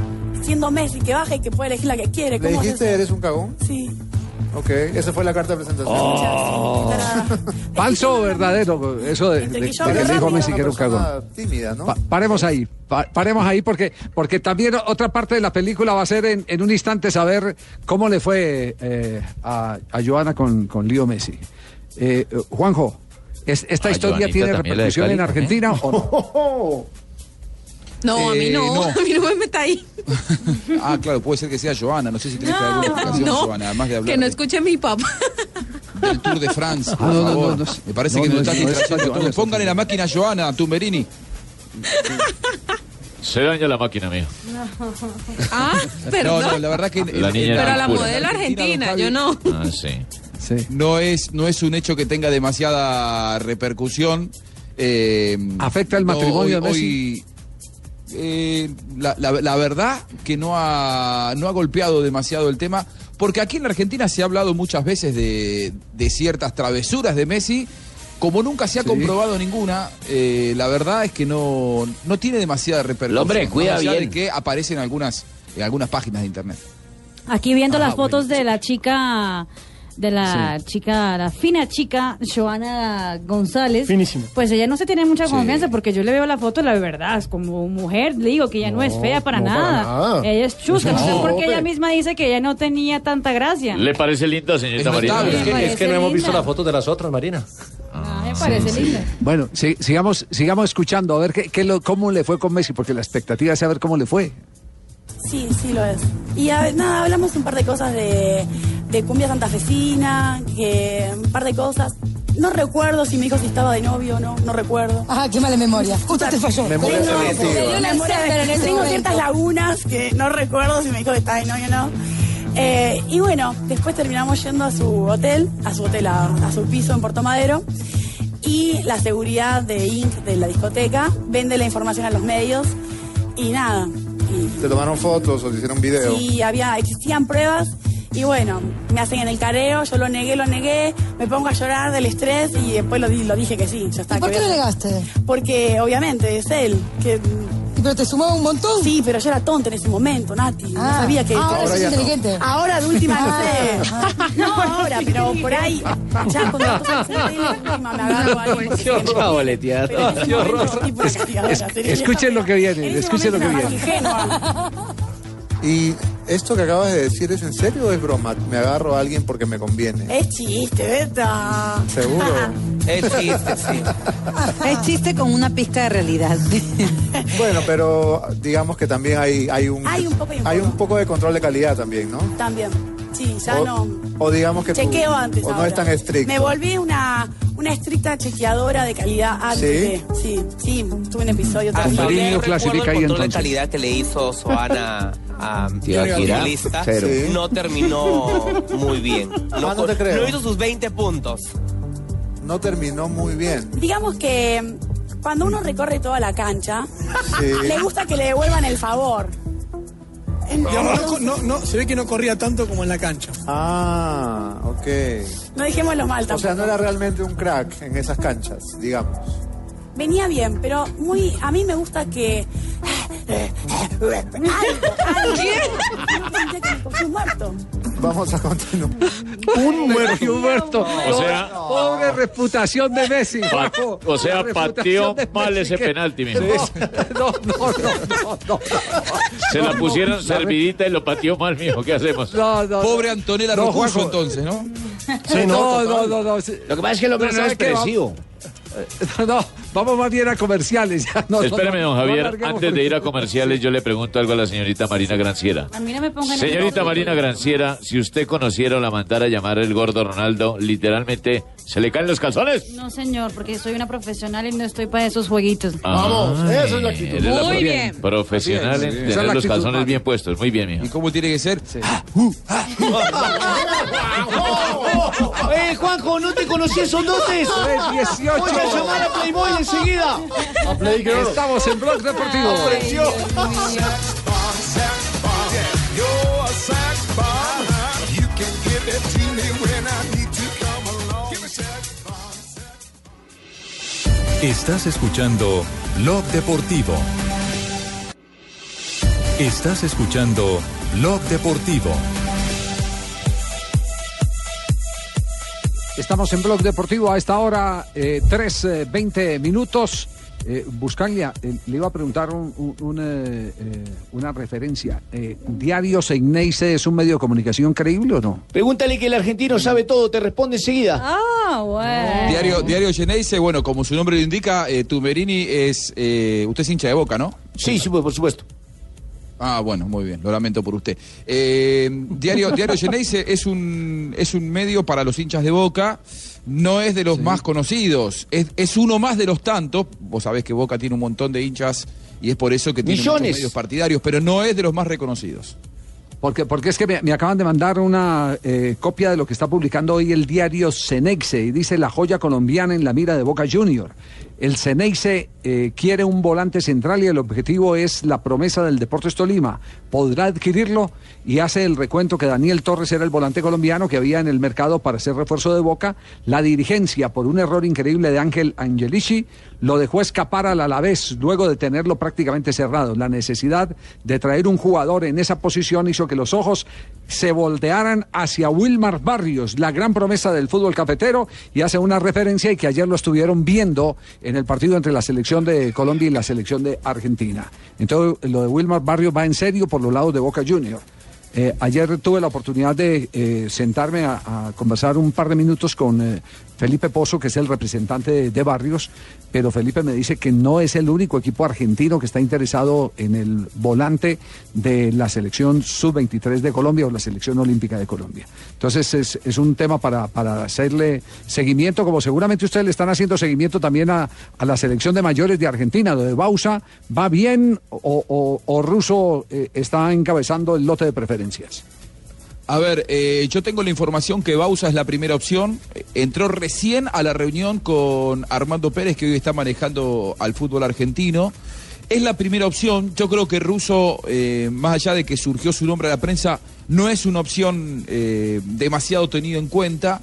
Siendo Messi, que baje y que puede elegir la que quiere.
¿Le
¿cómo es
dijiste
eso?
eres un cagón?
Sí.
Ok, esa fue la carta de presentación.
Oh. ¿Falso o verdadero? Eso de, de- de
que
le dijo Messi que era un cagón.
tímida, ¿no?
Pa- paremos ahí, pa- paremos ahí porque, porque también otra parte de la película va a ser en, en un instante saber cómo le fue eh, a, a Joana con, con Lío Messi. Eh, Juanjo, ¿es- ¿esta
A
historia
Joanita
tiene repercusión en Argentina o no?
No, a mí
Eh,
no,
no.
a mí no me meta ahí.
Ah, claro, puede ser que sea Joana. No sé si tenés alguna explicación,
No,
Joana, además de hablar
que no escuche mi papá.
del Tour de France, por
Ah, no, no,
favor.
no, no.
Me parece
No,
que
no
no,
es- no es
Póngale la máquina a Joana, Tumberini.
Se daña la máquina, mío.
Ah,
No,
perdón.
no, la verdad que...
La niña
Pero la modelo argentina, yo no.
Ah, sí.
No es, no es un hecho que tenga demasiada repercusión. Eh,
¿Afecta el
no,
matrimonio
hoy-
de Messi?
hoy, eh, la, la- la verdad que no ha, no ha golpeado demasiado el tema, porque aquí en la Argentina se ha hablado muchas veces de, de ciertas travesuras de Messi. Como nunca se ha
Sí.
comprobado ninguna, eh, la verdad es que no, no tiene demasiada repercusión.
hombre cuida
de
bien.
que aparece en algunas, en algunas páginas de internet.
Aquí viendo
Ah,
las fotos de la chica, de la chica, la fina chica, Joana González.
Finísima.
Pues ella no se tiene mucha
Sí.
confianza porque yo le veo la foto, la verdad, es como mujer, le digo que ella no, es fea para,
no, para
nada. Ella es chusca, no, sé por qué ella misma dice que ella no tenía tanta gracia.
¿Le parece linda, señorita
Es
Marina?
Es que, es que no hemos visto las fotos de las otras, Marina.
Ah, me parece linda.
Bueno, si- sigamos, sigamos escuchando a ver qué, qué lo- cómo le fue con Messi, porque la expectativa es saber cómo le fue.
Sí, sí lo es. Y a nada, hablamos un par de cosas de, de cumbia santafesina, que un par de cosas. No recuerdo si me dijo si estaba de novio o no, no recuerdo.
Ah, qué mala memoria. Justo te falló.
Memoria
Tengo- tengo
Una
memoria de-
en ese
tengo ciertas lagunas que no recuerdo si me dijo que estaba de novio o no. Eh, y bueno, después terminamos yendo a su hotel, a su hotel, a, a su piso en Puerto Madero. Y la seguridad de Inc. de la discoteca vende la información a los medios. Y nada, y
¿Te tomaron fotos o te hicieron video?
Sí, había, existían pruebas y bueno, me hacen en el careo, yo lo negué, lo negué, me pongo a llorar del estrés y después lo, di- lo dije que sí, ya está.
¿Y por qué lo negaste?
Porque obviamente es él, que...
¿Pero te sumaba un montón?
Sí, pero yo era tonta en ese momento, Nati, no
Ah,
sabía que...
ah, ahora
no.
inteligente.
Ahora de última no
Ah,
sé. No ahora, pero por ahí. Ya cuando las cosas se me agarro a alguien.
escuchen lo que viene, escuchen lo que viene.
¿Y esto que acabas de decir es en serio o es broma? Me agarro a alguien porque me conviene.
Es chiste, Beta.
¿Seguro?
Es chiste, sí. Es chiste con una pizca de realidad.
Bueno, pero digamos que también hay, hay, un,
Hay un poco un
hay un poco de control de calidad también, ¿no?
También. Sí, ya
o,
no.
o digamos que tú-
Chequeo antes.
o no es tan estricto.
Me volví una, una estricta chequeadora de calidad antes
¿Sí?
de. Sí, sí, tuve un episodio
Ah, lo
Recuerdo
clasifica ahí
el control de
entonces.
calidad que le hizo Soana a
cero.
Sí.
No terminó muy bien. No,
Ah, no te creo.
no hizo sus 20 puntos.
No terminó muy bien.
Digamos que mm, cuando uno recorre toda la cancha,
Sí.
le gusta que le devuelvan el favor. Entonces,
no, no, no, se ve que no corría tanto como en la cancha.
Ah, ok.
no dejémoslo mal
O
tampoco.
sea, no era realmente un crack en esas canchas, digamos.
Venía bien, pero muy a mí me gusta que algo, algo. Yo sentía que me cogí un muerto.
Vamos a continuar.
Un muerto, un muerto.
O sea-
pobre reputación de Messi.
O sea, pateó mal ese
que-
penalti.
No, no, no, no, no.
Se la pusieron
no,
servidita y lo pateó mal, mijo. ¿Qué hacemos?
No, no,
Pobre. Antonella
No,
Rocuso, entonces, ¿no?
Sí, no,
no, no.
Lo que pasa es que el hombre no es.
Va- No, vamos más bien a comerciales. ya, no,
Espéreme,
no,
don Javier, antes de ir a comerciales, yo le pregunto algo a la señorita Marina Granciera.
A mí no me pongan en
Señorita
el-
Marina Granciera, si usted conociera o la mandara a llamar el gordo Ronaldo, literalmente, ¿se le caen los calzones?
No, señor, porque soy una profesional y no estoy para esos jueguitos.
Vamos,
esa es la actitud.
La
Muy
pro-
bien.
Profesional en tener
es
los calzones bien puestos. Muy bien, mijo.
¿Y cómo tiene que ser?
¡Eh, Juanjo, no te conocí esos dotes!
318.
A llamar a Playboy enseguida.
A Playgirl.
Estamos en Blog Deportivo.
Apareció.
Estás escuchando Blog Deportivo. Estás escuchando Blog Deportivo.
Estamos en Blog Deportivo a esta hora, eh, 3, eh, 20 minutos. Eh, Buscaglia, eh, le iba a preguntar un- un- un, eh, una referencia. Eh, ¿Diario Seineise es un medio de comunicación creíble o no?
Pregúntale que el argentino sabe todo, te responde enseguida.
Ah, bueno.
Diario, Diario bueno, como su nombre lo indica, eh, Tumerini es. eh, usted es hincha de boca, ¿no?
Sí, sí, por supuesto.
Ah, bueno, muy bien, lo lamento por usted. Eh, Diario, Diario Geneise es un, es un medio para los hinchas de Boca, no es de los más conocidos, es, es uno más de los tantos. Vos sabés que Boca tiene un montón de hinchas y es por eso que tiene muchos
Millones.
medios partidarios, pero no es de los más reconocidos.
Porque, porque es que me, me acaban de mandar una eh, copia de lo que está publicando hoy el diario Cenexe y dice la joya colombiana en la mira de Boca Junior. El Cenexe eh, quiere un volante central y el objetivo es la promesa del Deportes Tolima. Podrá adquirirlo y hace el recuento que Daniel Torres era el volante colombiano que había en el mercado para ser refuerzo de Boca. La dirigencia, por un error increíble de Ángel Angelici, lo dejó escapar al Alavés luego de tenerlo prácticamente cerrado. La necesidad de traer un jugador en esa posición hizo que los ojos se voltearan hacia Wilmar Barrios, la gran promesa del fútbol cafetero, y hace una referencia y que ayer lo estuvieron viendo en el partido entre la selección de Colombia y la selección de Argentina. Entonces, lo de Wilmar Barrios va en serio por los lados de Boca Junior. Eh, ayer tuve la oportunidad de eh, sentarme a, conversar un par de minutos con eh, Felipe Pozo, que es el representante de, Barrios, pero Felipe me dice que no es el único equipo argentino que está interesado en el volante de la selección sub-23 de Colombia o la selección olímpica de Colombia. Entonces es, es un tema para, para hacerle seguimiento, como seguramente ustedes le están haciendo seguimiento también a, a la selección de mayores de Argentina, lo de Bausa, ¿va bien o, o- o Russo eh, está encabezando el lote de preferencias?
A ver, eh, yo tengo la información que Bausa es la primera opción. Entró recién a la reunión con Armando Pérez, que hoy está manejando al fútbol argentino. Es la primera opción. Yo creo que Russo, eh, más allá de que surgió su nombre a la prensa, no es una opción eh, demasiado tenida en cuenta.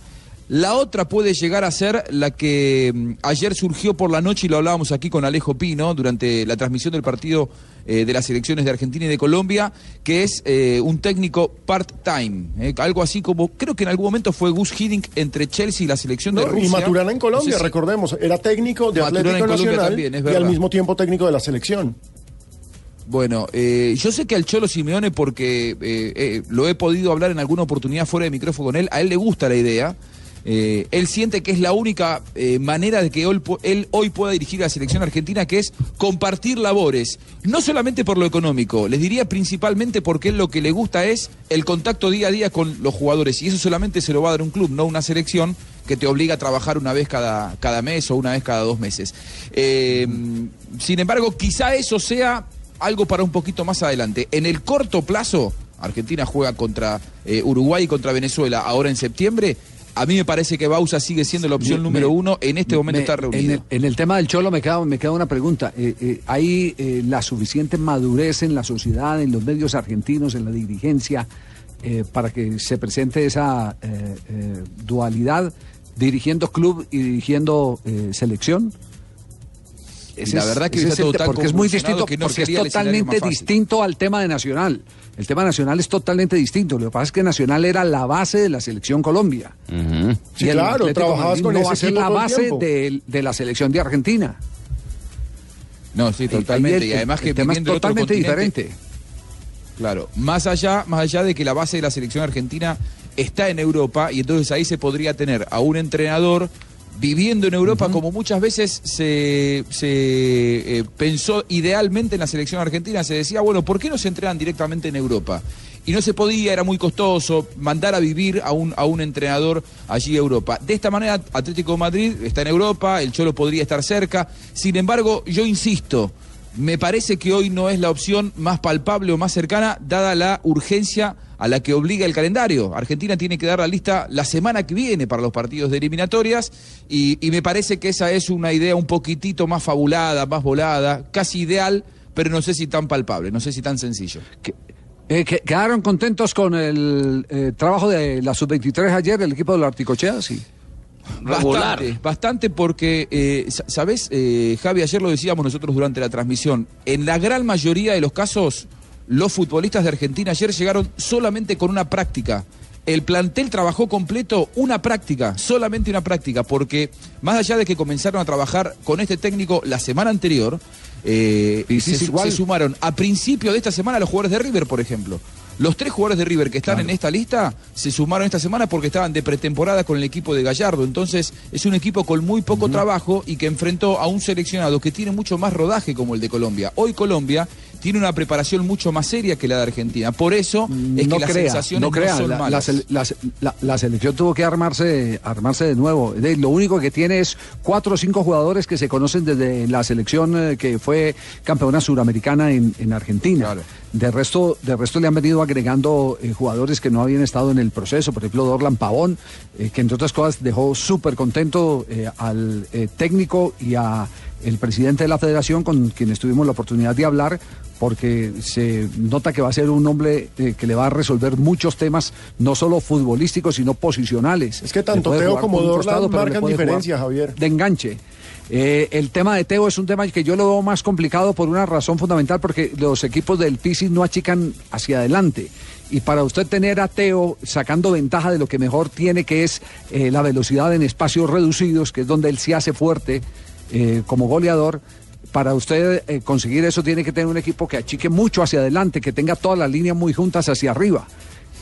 La otra puede llegar a ser la que mm, ayer surgió por la noche y lo hablábamos aquí con Alejo Pino durante la transmisión del partido eh, de las selecciones de Argentina y de Colombia, que es eh, un técnico part-time. eh, algo así como, creo que en algún momento fue Gus Hiddink entre Chelsea y la selección de Rusia.
y Maturana en Colombia,
No sé si-
recordemos, era técnico de
Maturana
Atlético
Colombia
Nacional
también, es
y al mismo tiempo técnico de la selección.
Bueno, eh, yo sé que al Cholo Simeone, porque eh, eh, lo he podido hablar en alguna oportunidad fuera de micrófono con él, a él le gusta la idea. Eh, él siente que es la única eh, manera de que él, hoy pueda dirigir a la selección argentina, que es compartir labores, no solamente por lo económico, les diría principalmente porque él lo que le gusta es el contacto día a día con los jugadores, y eso solamente se lo va a dar un club, no una selección que te obliga a trabajar una vez cada, cada mes o una vez cada dos meses. Eh, sin embargo, quizá eso sea algo para un poquito más adelante. En el corto plazo, Argentina juega contra eh, Uruguay y contra Venezuela ahora en septiembre. A mí me parece que Bausa sigue siendo la opción
Me-
número
me-
uno. En este momento
me-
está
En
reunido.
el, en el tema del Cholo me queda, me queda una pregunta. Eh, eh, ¿Hay eh, la suficiente madurez en la sociedad, en los medios argentinos, en la dirigencia, para que se presente esa dualidad dirigiendo club y dirigiendo selección? Ese
La verdad que
es el porque es muy distinto,
no
porque es totalmente distinto al tema de Nacional. El tema nacional es totalmente distinto. Lo que pasa es que Nacional era la base de la selección Colombia.
Sí,
Y el
claro,
Atlético
trabajabas con
no
ese
va a ser la
el
base de, de la selección de Argentina.
No, sí, totalmente.
el-
y además
el
que
tema es totalmente diferente.
Claro, más allá, más allá de que la base de la selección argentina está en Europa y entonces ahí se podría tener a un entrenador viviendo en Europa, como muchas veces se, se, eh, pensó idealmente en la selección argentina, se decía, bueno, ¿por qué no se entrenan directamente en Europa? Y no se podía, era muy costoso mandar a vivir a un, a un entrenador allí a Europa. De esta manera, Atlético de Madrid está en Europa, el Cholo podría estar cerca. Sin embargo, yo insisto, me parece que hoy no es la opción más palpable o más cercana, dada la urgencia a la que obliga el calendario. Argentina tiene que dar la lista la semana que viene para los partidos de eliminatorias y, y me parece que esa es una idea un poquitito más fabulada, más volada, casi ideal, pero no sé si tan palpable, no sé si tan sencillo.
Eh, que- ¿Quedaron contentos con el eh, trabajo de la sub-23 ayer, el equipo de la Articochea? Sí.
Bastante, bastante porque, eh, sa- ¿sabes, eh, Javi? Ayer lo decíamos nosotros durante la transmisión. En la gran mayoría de los casos, los futbolistas de Argentina ayer llegaron solamente con una práctica. El plantel trabajó completo una práctica, solamente una práctica, porque más allá de que comenzaron a trabajar con este técnico la semana anterior, eh,
Y
se sumaron a principio de esta semana los jugadores de River, por ejemplo. Los tres jugadores de River que están en esta lista se sumaron esta semana porque estaban de pretemporada con el equipo de Gallardo. Entonces es un equipo con muy poco trabajo y que enfrentó a un seleccionado que tiene mucho más rodaje como el de Colombia. Hoy Colombia tiene una preparación mucho más seria que la de Argentina. Por eso es
no
que las
crea,
sensaciones
no crea.
son
la, la
malas.
sele- la se- la- la selección tuvo que armarse, armarse de nuevo. De- Lo único que tiene es cuatro o cinco jugadores que se conocen desde la selección eh, que fue campeona suramericana en, en Argentina. De resto, de resto le han venido agregando eh, jugadores que no habían estado en el proceso. Por ejemplo, Dorlan Pavón, eh, que entre otras cosas dejó súper contento eh, al técnico y a el presidente de la federación con quienes tuvimos la oportunidad de hablar porque se nota que va a ser un hombre eh, que le va a resolver muchos temas, no solo futbolísticos, sino posicionales.
Es que tanto Teo como Dorlan marcan diferencia, Javier.
De enganche. Eh, el tema de Teo es un tema que yo lo veo más complicado por una razón fundamental, porque los equipos del Pisis no achican hacia adelante. Y para usted tener a Teo sacando ventaja de lo que mejor tiene, que es eh, la velocidad en espacios reducidos, que es donde él se hace fuerte eh, como goleador, para usted eh, conseguir eso tiene que tener un equipo que achique mucho hacia adelante, que tenga todas las líneas muy juntas hacia arriba.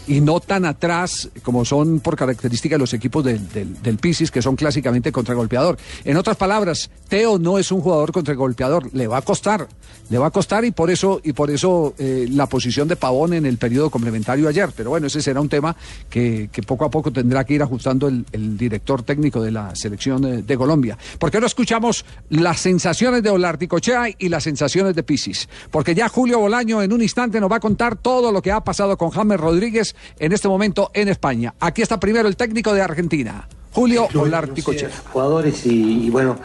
Y no tan atrás como son por característica los equipos del, del, del que son clásicamente contragolpeador. En otras palabras, Teo no es un jugador contragolpeador, le va a costar, le va a costar y por eso, y por eso eh, la posición de Pavón en el periodo complementario ayer. Pero bueno, ese será un tema que, poco a poco tendrá que ir ajustando el, director técnico de la selección de, de Colombia. ¿Por qué no escuchamos las sensaciones de Olarticochea y las sensaciones de Pisis? Porque ya Julio Bolaño en un instante nos va a contar todo lo que ha pasado con James Rodríguez en este momento en España. Aquí está primero el técnico de Argentina, Julio Olarticochea.
jugadores y, y bueno,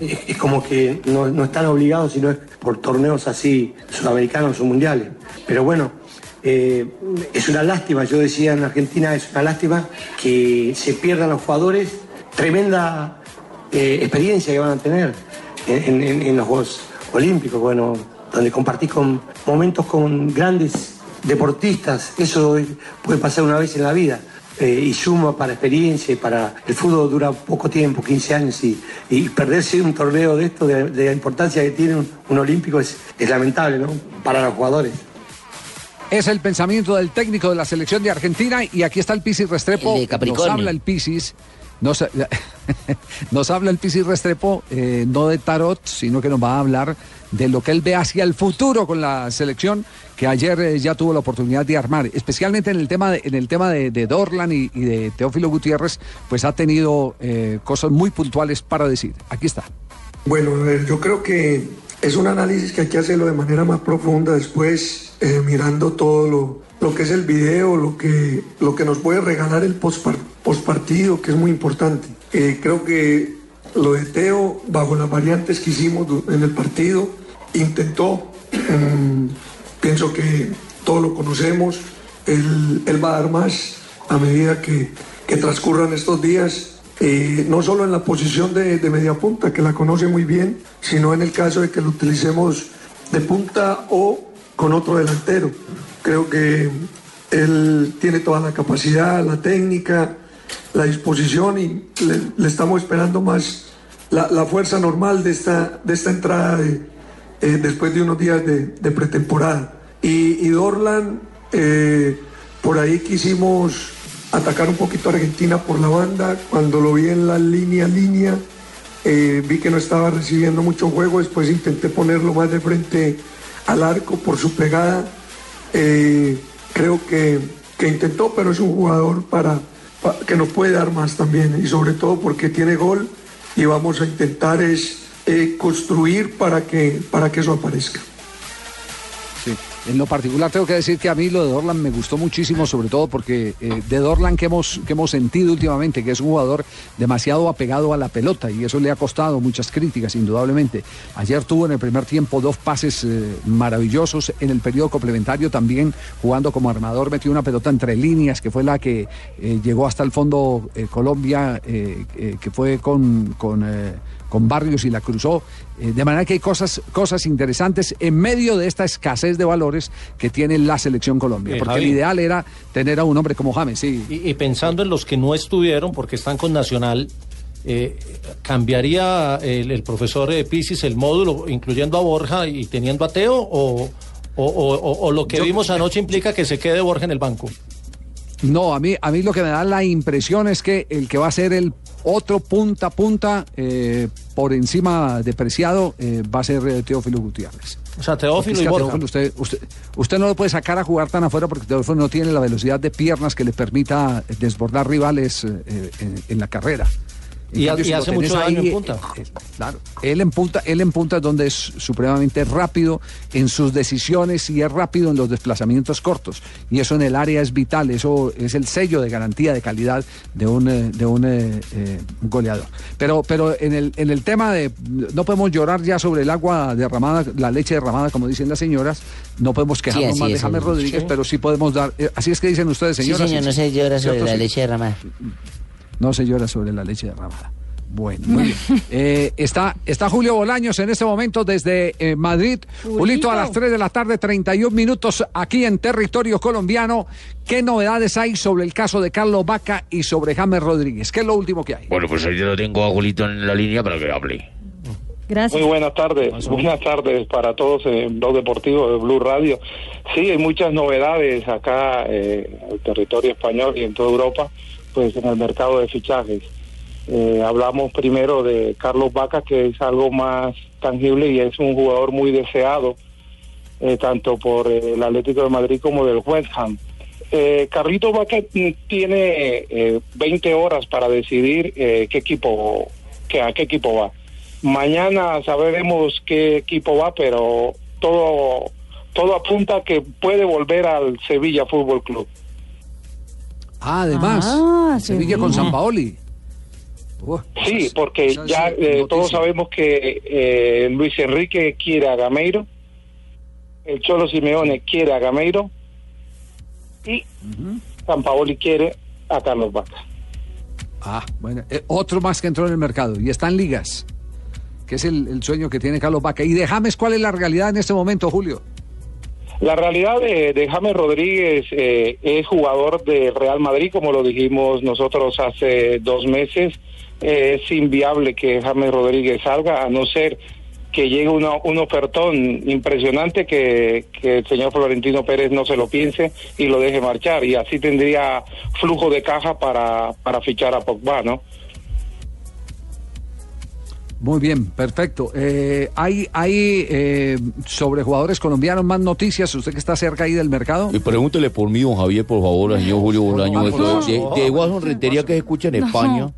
es, como que no, no están obligados sino es por torneos así sudamericanos o mundiales. Pero bueno, eh, es una lástima, yo decía en Argentina, es una lástima que se pierdan los jugadores, tremenda eh, experiencia que van a tener en, en- en los Juegos Olímpicos, bueno, donde compartís con momentos con grandes deportistas, eso puede pasar una vez en la vida. eh, y suma para experiencia y para el fútbol dura poco tiempo, 15 años y, y perderse un torneo de esto, de, de la importancia que tiene un, un olímpico es, es lamentable, ¿no? Para los jugadores.
Es el pensamiento del técnico de la selección de Argentina y aquí está el Pisis Restrepo.
El de Capricornio.
Nos habla el Pisis. Nos, nos habla el Pisis Restrepo, eh, no de tarot, sino que nos va a hablar de lo que él ve hacia el futuro con la selección que ayer eh, ya tuvo la oportunidad de armar, especialmente en el tema de, en el tema de, Dorlan y, de Teófilo Gutiérrez, pues ha tenido eh, cosas muy puntuales para decir. Aquí está.
Bueno, yo creo que es un análisis que hay que hacerlo de manera más profunda después, eh, mirando todo lo, lo que es el video, lo que, lo que nos puede regalar el postpartido, que es muy importante. Creo que lo de Teo, bajo las variantes que hicimos en el partido, intentó, mm, pienso que todos lo conocemos, él, él va a dar más a medida que, que transcurran estos días eh, no solo en la posición de, de media punta, que la conoce muy bien, sino en el caso de que lo utilicemos de punta o con otro delantero. Creo que él tiene toda la capacidad, la técnica, la disposición y le, estamos esperando más la, fuerza normal de esta, de esta entrada eh, después de unos días de, pretemporada. Y, y Dorlan, eh, por ahí quisimos atacar un poquito a Argentina por la banda. Cuando lo vi en la línea línea, eh, vi que no estaba recibiendo mucho juego. Después intenté ponerlo más de frente al arco por su pegada. Creo que, que intentó, pero es un jugador para, pa- que nos puede dar más también. Y sobre todo porque tiene gol y vamos a intentar es eh, construir para que, para que eso aparezca.
En lo particular tengo que decir que a mí lo de Dorlan me gustó muchísimo, sobre todo porque eh, de Dorlan que hemos, que hemos sentido últimamente, que es un jugador demasiado apegado a la pelota y eso le ha costado muchas críticas, indudablemente. Ayer tuvo en el primer tiempo dos pases eh, maravillosos, en el periodo complementario también jugando como armador, metió una pelota entre líneas, que fue la que eh, llegó hasta el fondo eh, Colombia, que fue con... con con Barrios y la cruzó. Eh, de manera que hay cosas, cosas interesantes en medio de esta escasez de valores que tiene la selección Colombia.
Eh,
Porque
Javi.
el ideal era tener a un hombre como James, sí.
Y, y pensando en los que no estuvieron porque están con Nacional, eh, ¿cambiaría el, el profesor Pisis el módulo, incluyendo a Borja y teniendo a Teo? ¿O, o- o- o- o lo que
Yo-
vimos anoche implica que se quede Borja en el banco?
No, a mí, a mí lo que me da la impresión es que el que va a ser el otro punta a punta eh, por encima de Preciado eh, va a ser eh, Teófilo Gutiérrez.
O sea, Teófilo
es
y
que a
Borja.
Teófilo usted, usted, usted no lo puede sacar a jugar tan afuera porque Teófilo no tiene la velocidad de piernas que le permita desbordar rivales eh, eh, en, en la carrera. En
Y
cambio,
y
si
hace mucho daño en
eh,
punta.
eh, claro, él en punta, él en punta es donde es supremamente rápido en sus decisiones y es rápido en los desplazamientos cortos. Y eso en el área es vital, eso es el sello de garantía de calidad de un, eh, de un eh, eh, goleador. Pero, pero en, el, en el tema de, no podemos llorar ya sobre el agua derramada, la leche derramada, como dicen las señoras, no podemos quejarnos más de
es,
James. Rodríguez,
Sí.
pero sí podemos dar, eh, así es que dicen ustedes,
Sí,
señoras.
señor, no se llora sobre
¿Cierto?
la
Sí.
leche derramada.
No se llora sobre la leche derramada. Bueno, muy bien. Eh, está, está Julio Bolaños en este momento desde eh, Madrid. Julito, a las 3 de la tarde, 31 minutos aquí en territorio colombiano. ¿Qué novedades hay sobre el caso de Carlos Vaca y sobre James Rodríguez? ¿Qué es lo último que hay?
Bueno, pues ahí yo lo tengo a Julito en la línea para que hable.
Gracias.
Muy buenas tardes, buenas tardes para todos en Blog Deportivo de Blue Radio. Sí, hay muchas novedades acá eh, en el territorio español y en toda Europa, pues en el mercado de fichajes. Eh, hablamos primero de Carlos Vaca, que es algo más tangible y es un jugador muy deseado, eh, tanto por eh, el Atlético de Madrid como del West Ham. Eh, Carlito Vaca tiene eh, 20 horas para decidir qué equipo, que, a qué equipo va. Mañana sabremos qué equipo va, pero todo todo apunta que puede volver al Sevilla Fútbol Club.
Ah, además,
Ah,
Sevilla con. San Paoli.
Sí, porque ya
eh,
todos sabemos que eh, Luis Enrique quiere a Gameiro, el Cholo Simeone quiere a Gameiro y San Paoli quiere a Carlos Vaca.
Ah, bueno, eh, otro más que entró en el mercado y está en ligas, que es el, el sueño que tiene Carlos Vaca. Y de James, ¿cuál es la realidad en este momento, Julio?
La realidad de, James Rodríguez eh, es jugador de Real Madrid, como lo dijimos nosotros hace dos meses. Eh, es inviable que James Rodríguez salga, a no ser que llegue una- un ofertón impresionante que, que el señor Florentino Pérez no se lo piense y lo deje marchar. Y así tendría flujo de caja para, para fichar a Pogba, ¿no?
Muy bien, perfecto. Eh, ¿Hay, hay eh, sobre jugadores colombianos más noticias? ¿Usted que está cerca ahí del mercado?
Y pregúntele por mí, don Javier, por favor, al señor Julio Bolaño, de, de, de Guasón Rentería que se escucha en
No.
España.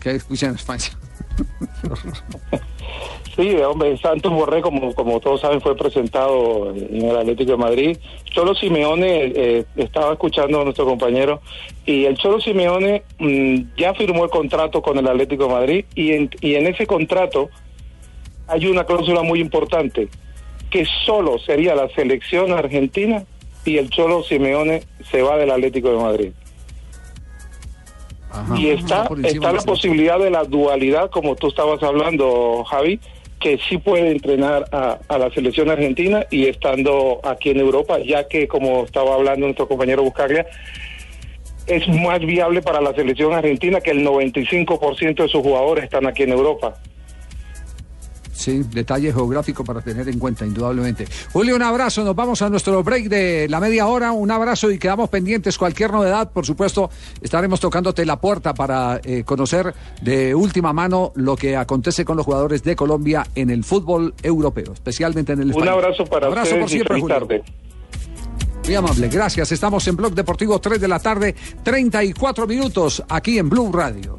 ¿Qué escuchan en España?
Sí, hombre, Santos Borré, como, como todos saben, fue presentado en el Atlético de Madrid. Cholo Simeone, eh, estaba escuchando a nuestro compañero, y el Cholo Simeone mm, ya firmó el contrato con el Atlético de Madrid, y en, y en ese contrato hay una cláusula muy importante, que solo sería la selección argentina y el Cholo Simeone se va del Atlético de Madrid. Y está, está la posibilidad de la dualidad, como tú estabas hablando, Javi, que sí puede entrenar a, la selección argentina y estando aquí en Europa, ya que, como estaba hablando nuestro compañero Buscaglia, es más viable para la selección argentina que el 95% de sus jugadores están aquí en Europa.
Sí, detalle geográfico para tener en cuenta, indudablemente. Julio, un abrazo. Nos vamos a nuestro break de la media hora. Un abrazo y quedamos pendientes. Cualquier novedad, por supuesto, estaremos tocándote la puerta para eh, conocer de última mano lo que acontece con los jugadores de Colombia en el fútbol europeo, especialmente en el
Un
español.
abrazo para
abrazo
ustedes
por
y
siempre,
feliz
Julio.
tarde.
Muy amable, gracias. Estamos en Blog Deportivo 3 de la tarde, 34 minutos, aquí en Blue Radio.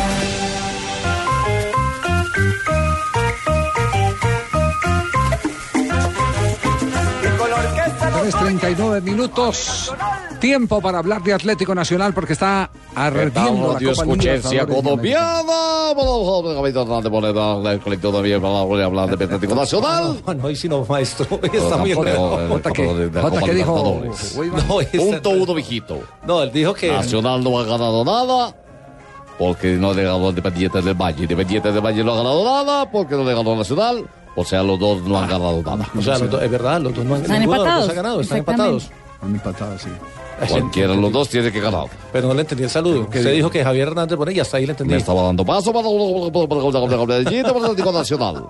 3.39 minutos. Tiempo para hablar de Atlético Nacional porque está ardiendo la
Dios
Copa de
Atlético Nacional.
No, no, y si no, maestro. Está muy
¿qué dijo? Punto uno, mijito.
No, él dijo que.
Nacional no ha ganado nada porque no le ganó Independiente del Valle. Independiente del Valle no ha ganado nada porque no le ganó Nacional. O sea, los dos no han ganado nada.
O sea, los dos- es verdad, los dos no han,
Están
ninguno de los dos
empatados,
ha ganado, están empatados.
Han empatado, sí.
Cualquiera de los dos tiene que ganar.
Pero no le entendí el saludo. Usted dijo que Javier Hernández por ahí, hasta ahí le entendí.
Me estaba dando paso para Atlético Nacional.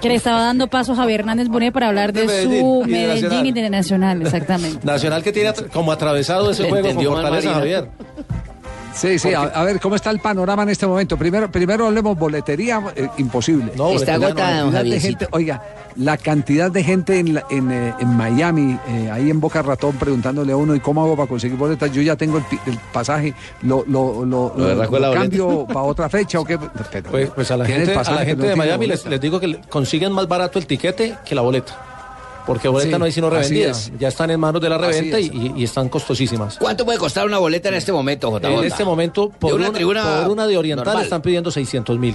Que le estaba dando paso a Javier Hernández Bonet para hablar de,
De Medellín
su
y de
Medellín
Nacional.
y de Nacional, exactamente.
Nacional que tiene como atravesado ese juego con Fortaleza. Javier.
Sí, sí, a, a ver, ¿cómo está el panorama en este momento? Primero, primero hablemos boletería, eh, imposible.
No, Está agotada, Javiercito.
gente, oiga, la cantidad de gente en, la- en, eh, en Miami, eh, ahí en Boca Ratón, preguntándole a uno, ¿y cómo hago para conseguir boletas? Yo ya tengo el, pi- el pasaje, lo, lo, lo,
Lo
cambio para otra fecha o qué. Pero,
Pues, pues a la gente, a la gente
no
de Miami les, les digo que consiguen más barato el tiquete que la boleta. Porque boleta
Sí,
no hay sino
así
revendida.
es.
Ya están en manos de la reventa y,
es.
y- y están costosísimas.
¿Cuánto puede costar una boleta en este momento, J.
En este momento, por
una
una,
tribuna
por una de Oriental
normal.
están pidiendo 600 mil.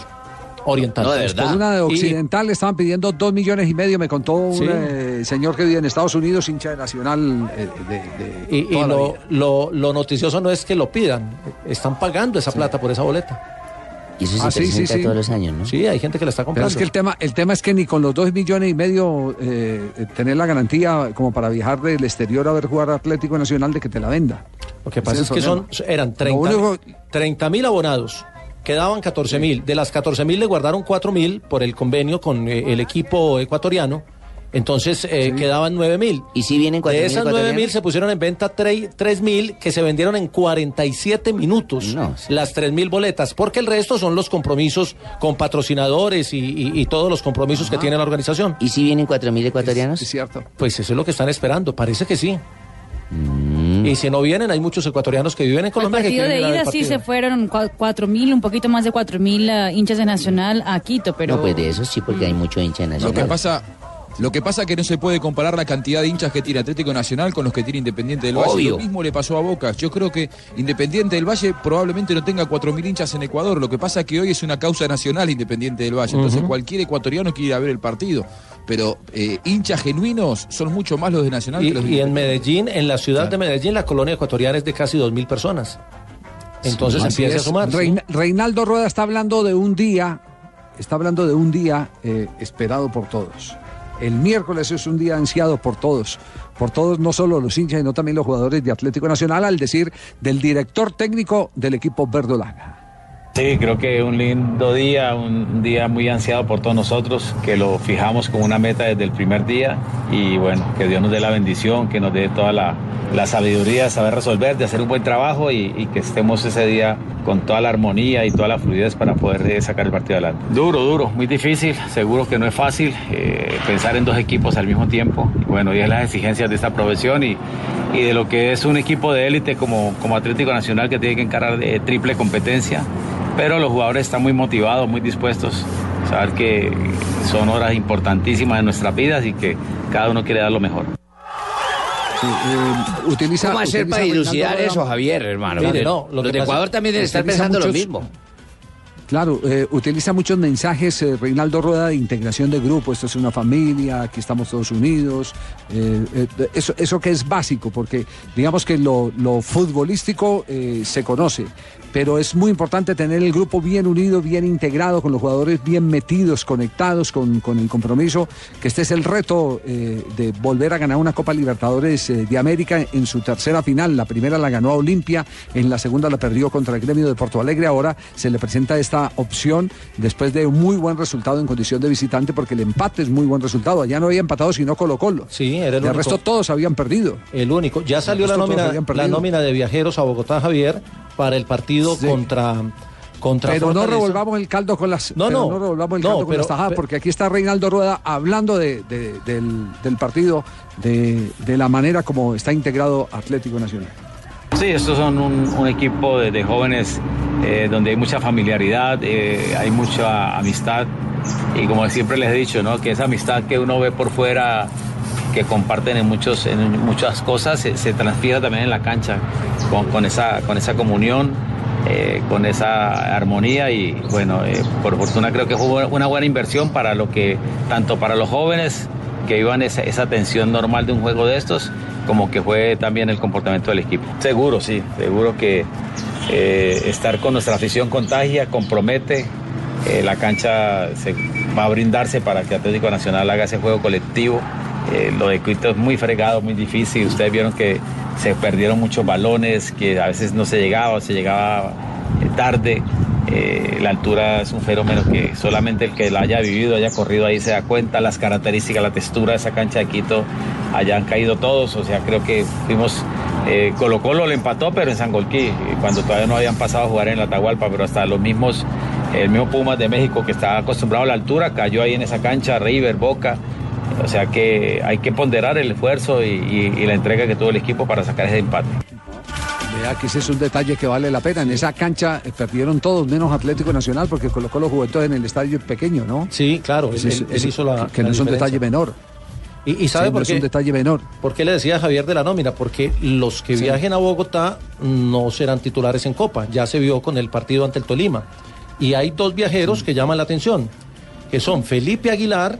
Oriental.
No, de
Pues,
verdad.
Por una de
Y-
Occidental le estaban pidiendo dos millones y medio, me contó un
Sí.
eh, señor que vive en Estados Unidos, hincha de Nacional eh, de, de
Y, y lo, lo noticioso no es que lo pidan, están pagando esa plata por esa boleta.
Y eso se
Ah, sí, sí,
presenta
sí.
todos los años, ¿no?
Sí, hay gente que la está
Pero
comprando.
es que el tema, el tema es que ni con los dos millones y medio eh, tener la garantía como para viajar del exterior a ver jugar Atlético Nacional de que te la venda.
Lo que pasa
es
que son, eran
Lo
30
único-
30 mil abonados. Quedaban 14 mil. De las 14 mil le guardaron 4 mil por el convenio con eh, el equipo ecuatoriano. Entonces eh, quedaban 9 mil.
¿Y si vienen 4
De esas 9 mil se pusieron en venta 3 mil que se vendieron en 47 minutos.
No, sí.
Las 3 mil boletas. Porque el resto son los compromisos con patrocinadores y, y- y todos los compromisos que tiene la organización.
¿Y si vienen 4 mil ecuatorianos?
Es cierto.
Pues eso es lo que están esperando. Parece que sí.
Mm.
Y si no vienen, hay muchos ecuatorianos que viven en
El
Colombia que
partido
quieren
de ida
el
sí se fueron cua- cuatro mil, un poquito más de cuatro mil eh, hinchas de Nacional a Quito, pero...
No, pues de eso sí, porque hay mucho hincha
Lo que
nacional.
pasa, lo que pasa es que no se puede comparar la cantidad de hinchas que tiene Atlético Nacional con los que tiene Independiente del Valle.
Obvio.
Lo mismo le pasó a Boca. Yo creo que Independiente del Valle probablemente no tenga 4.000 hinchas en Ecuador. Lo que pasa es que hoy es una causa nacional Independiente del Valle. Entonces cualquier ecuatoriano quiere ir a ver el partido. Pero eh, hinchas genuinos son mucho más los de Nacional
Y,
que los de
y en. Medellín, en la ciudad de Medellín, la colonia ecuatoriana es de casi 2.000 personas. Entonces empieza a sumar.
Reinaldo Rueda está hablando de un día, está hablando de un día eh, esperado por todos. El miércoles es un día ansiado por todos, por todos, no solo los hinchas, sino también los jugadores de Atlético Nacional, al decir del director técnico del equipo verdolaga.
Sí, creo que un lindo día, un día muy ansiado por todos nosotros, que lo fijamos como una meta desde el primer día y bueno, que Dios nos dé la bendición, que nos dé toda la, la sabiduría de saber resolver, de hacer un buen trabajo y, que estemos ese día con toda la armonía y toda la fluidez para poder eh, sacar el partido adelante. Duro, duro, muy difícil, seguro que no es fácil eh, pensar en dos equipos al mismo tiempo. Bueno, y es las exigencias de esta profesión y, y de lo que es un equipo de élite como, como Atlético Nacional que tiene que encarar eh, triple competencia pero los jugadores están muy motivados, muy dispuestos, saber que son horas importantísimas en nuestras vidas y que cada uno quiere dar lo mejor.
eh, utiliza,
¿Cómo hacer
utiliza
para dilucidar eso, Javier, hermano?
Mire, no, lo
los de
pasa-
Ecuador también deben estar pensando lo mismo.
Claro, eh, utiliza muchos mensajes, eh, Reinaldo Rueda, de integración de grupo. Esto es una familia, aquí estamos todos unidos. eh, eh, eso, eso que es básico, porque digamos que lo, lo futbolístico eh, se conoce, pero es muy importante tener el grupo bien unido, bien integrado, con los jugadores bien metidos, conectados con, con el compromiso, que este es el reto eh, de volver a ganar una Copa Libertadores eh, de América en su tercera final. La primera la ganó a Olimpia, en la segunda la perdió contra el gremio de Porto Alegre. Ahora se le presenta esta opción después de un muy buen resultado en condición de visitante, porque el empate es muy buen resultado. Allá no había empatado sino Colo Colo.
Sí, era el único.
resto todos habían perdido.
El único. Ya salió la nómina, la nómina de viajeros a Bogotá, Javier, para el partido contra, contra
Pero no revolvamos el caldo con las
No,
pero
no.
revolvamos el
No,
caldo con las tajadas, porque aquí está Reinaldo Rueda hablando de, de- del, del partido, de, de la manera como está integrado Atlético Nacional.
Sí, estos son un, un equipo de, de jóvenes eh, donde hay mucha familiaridad, eh, hay mucha amistad y como siempre les he dicho, ¿no? que esa amistad que uno ve por fuera, que comparten en, muchos, en muchas cosas, se, se también en la cancha con, con esa, con esa comunión, eh, con esa armonía y bueno, eh, por fortuna creo que fue una buena inversión para lo que, tanto para los jóvenes que vivan esa, esa tensión normal de un juego de estos, como que fue también el comportamiento del equipo. Seguro, sí, seguro que eh, estar con nuestra afición contagia, compromete, la cancha se, va a brindarse para que Atlético Nacional haga ese juego colectivo. Eh, lo de Quito es muy fregado, muy difícil. Ustedes vieron que se perdieron muchos balones, que a veces no se llegaba, se llegaba eh, tarde. Eh, la altura es un fenómeno que solamente el que la haya vivido, haya corrido ahí se da cuenta. Las características, la textura de esa cancha de Quito, allá han caído todos. O sea, creo que fuimos. eh, Colo Colo le empató, pero en Sangolquí, eh, cuando todavía no habían pasado a jugar en la Atahualpa, pero hasta los mismos, el mismo Pumas de México que estaba acostumbrado a la altura, cayó ahí en esa cancha, River, Boca. O sea que hay que ponderar el esfuerzo y, y- y la entrega que tuvo el equipo para sacar ese empate.
Vea que ese es un detalle que vale la pena. En esa cancha eh, perdieron todos, menos Atlético Nacional, porque colocó los juventud en el estadio pequeño, ¿no?
Sí, claro,
Ese
él-
es-
él
ese-
hizo la-
Que
la
no es un detalle menor.
Y, y sabe
Sí, no
por
es
qué?
un detalle menor.
¿Por qué le decía Javier de la nómina? Porque los que
Sí.
viajen a Bogotá no serán titulares en Copa. Ya se vio con el partido ante el Tolima. Y hay dos viajeros que llaman la atención, que son Felipe Aguilar,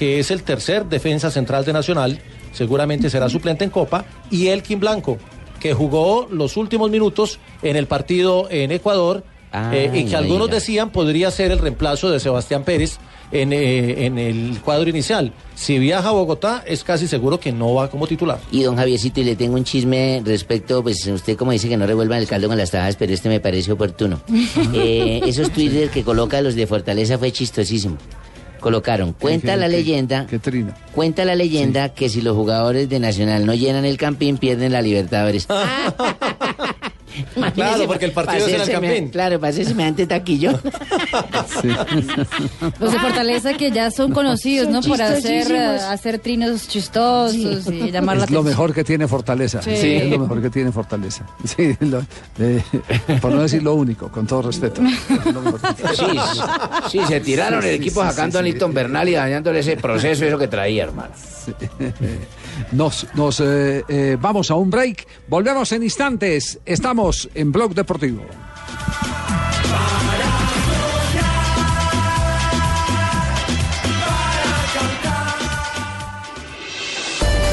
que es el tercer defensa central de Nacional, seguramente será suplente en Copa, y Elkin Blanco, que jugó los últimos minutos en el partido en Ecuador,
Ah,
eh, y que
no
algunos decían podría ser el reemplazo de Sebastián Pérez en, eh, en el cuadro inicial. Si viaja a Bogotá, es casi seguro que no va como titular.
Y don Javiercito, y le tengo un chisme respecto, pues usted como dice que no revuelvan el caldo con las tajadas, pero este me parece oportuno. Eh, esos Twitter que coloca los de Fortaleza fue chistosísimo. Colocaron, cuenta la
qué-
leyenda, cuenta la leyenda que si los jugadores de Nacional no llenan el campín, pierden la Libertadores.
Claro, porque el partido es en el Campín.
me- Claro, para hacerse semejante taquillo.
Los de Fortaleza que ya son conocidos,
Son
¿no? Por hacer, hacer trinos chistosos y llamar la
Es lo
atención.
mejor que tiene Fortaleza.
Sí.
Es lo mejor que tiene Fortaleza. Sí, lo- eh, por no decir lo único, con todo respeto. Lo.
Sí, sí, se tiraron
Sí,
el
sí,
equipo
sí,
sacando
sí,
a
sí.
Nilton Bernal y dañándole ese proceso, eso que traía, hermano.
Nos, nos eh, eh, vamos a un break. Volvemos en instantes. Estamos en Blog Deportivo.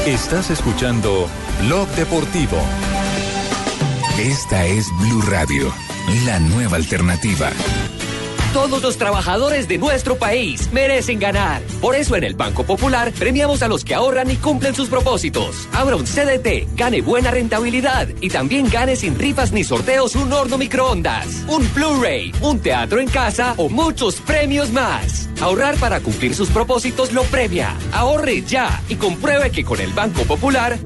Estás escuchando Blog Deportivo.
Esta es Blue Radio, la nueva alternativa.
Todos los trabajadores de nuestro país merecen ganar. Por eso en el Banco Popular premiamos a los que ahorran y cumplen sus propósitos. Abra un CDT, gane buena rentabilidad y también gane sin rifas ni sorteos un horno microondas, un Blu-ray, un teatro en casa o muchos premios más. Ahorrar para cumplir sus propósitos lo premia. Ahorre ya y compruebe que con el Banco Popular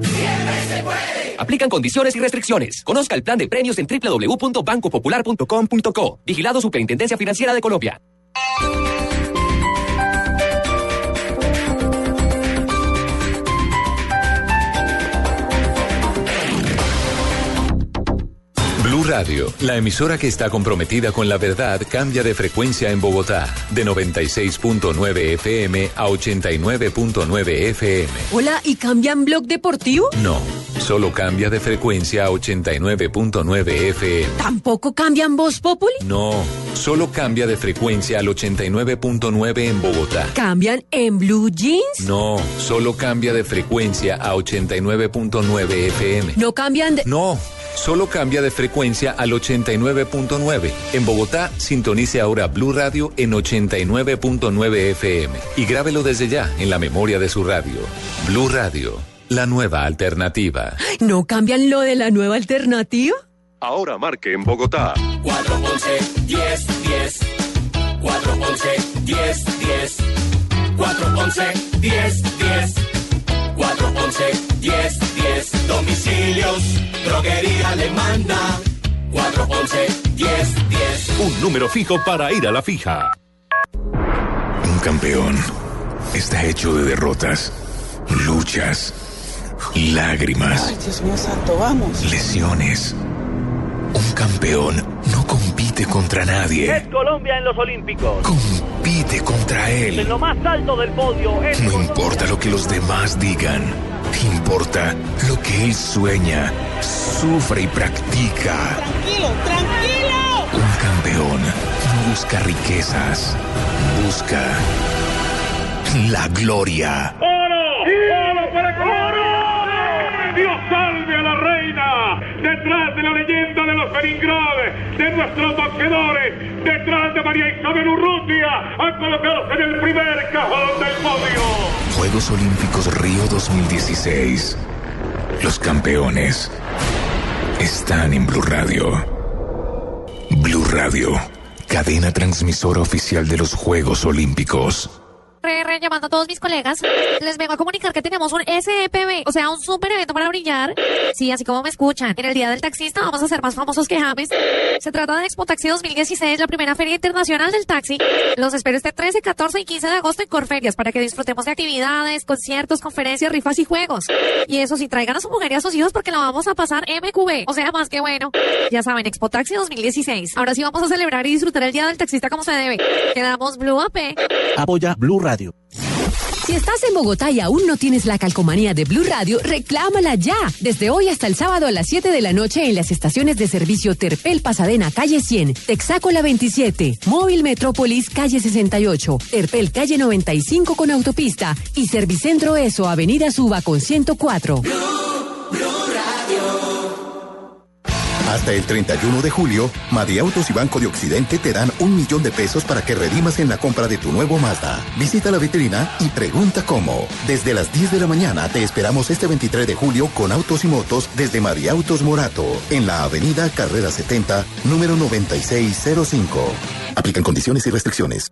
Aplican condiciones y restricciones. Conozca el plan de premios en www.bancopopular.com.co. Vigilado Superintendencia Financiera de Colombia.
Blue Radio, la emisora que está comprometida con la verdad, cambia de frecuencia en Bogotá, de 96.9 FM a 89.9 FM.
Hola, ¿y cambian blog deportivo?
No, solo cambia de frecuencia a 89.9 FM.
¿Tampoco cambian Voz Populi?
No, solo cambia de frecuencia al 89.9 en Bogotá.
¿Cambian en Blue Jeans?
No, solo cambia de frecuencia a 89.9 FM.
¿No cambian de...?
No, solo cambia de frecuencia al 89.9. En Bogotá, sintonice ahora Blue Radio en 89.9 FM y grábelo desde ya en la memoria de su radio. Blue Radio, la nueva alternativa.
¿No cambian lo de la nueva alternativa?
Ahora marque en Bogotá.
411 10 10 411 10 10 411 10 10 411 10 10 Domicilios, droguería alemana 411 10 10
Un número fijo para ir a la fija.
Un campeón está hecho de derrotas, luchas, lágrimas,
Ay, Dios mío santo, vamos.
lesiones. Un campeón no compite contra nadie,
Es Colombia en los Olímpicos.
compite contra
En
él.
lo más alto del podio es
No importa lo que los demás digan, importa lo que él sueña, sufre y practica.
Tranquilo, tranquilo.
Un campeón no busca riquezas, busca la gloria.
¡Oro para Colombia! ¡Dios salve a la reina! Detrás de la leyenda de los Beringrad, de nuestros boxeadores, detrás de María Isabel Urrutia, a colocarse en el primer cajón del podio.
Juegos Olímpicos Río 2016. Los campeones están en Blue Radio. Blue Radio, cadena transmisora oficial de los Juegos Olímpicos.
Re, llamando a todos mis colegas, les vengo a comunicar que tenemos un SEPB, o sea, un super evento para brillar. Sí, así como me escuchan. En el Día del Taxista vamos a ser más famosos que James. Se trata de Expo Taxi 2016, la primera feria internacional del taxi. Los espero este 13, 14 y 15 de agosto en Corferias para que disfrutemos de actividades, conciertos, conferencias, rifas y juegos. Y eso sí, traigan a su mujer y a sus hijos porque la vamos a pasar MQB, o sea, más que bueno. Ya saben, Expo Taxi 2016. Ahora sí vamos a celebrar y disfrutar el Día del Taxista como se debe. Quedamos Blue AP.
Apoya Blue Radio.
Si estás en Bogotá y aún no tienes la calcomanía de Blue Radio, reclámala ya. Desde hoy hasta el sábado a las 7 de la noche en las estaciones de servicio Terpel Pasadena, calle 100, Texaco la 27, Móvil Metrópolis, calle 68, Terpel, calle 95 con autopista y Servicentro ESO, avenida Suba con 104.
Hasta el 31 de julio, Autos y Banco de Occidente te dan un millón de pesos para que redimas en la compra de tu nuevo Mazda. Visita la vitrina y pregunta cómo. Desde las 10 de la mañana te esperamos este 23 de julio con autos y motos desde Autos Morato, en la avenida Carrera 70, número 9605. Aplican condiciones y restricciones.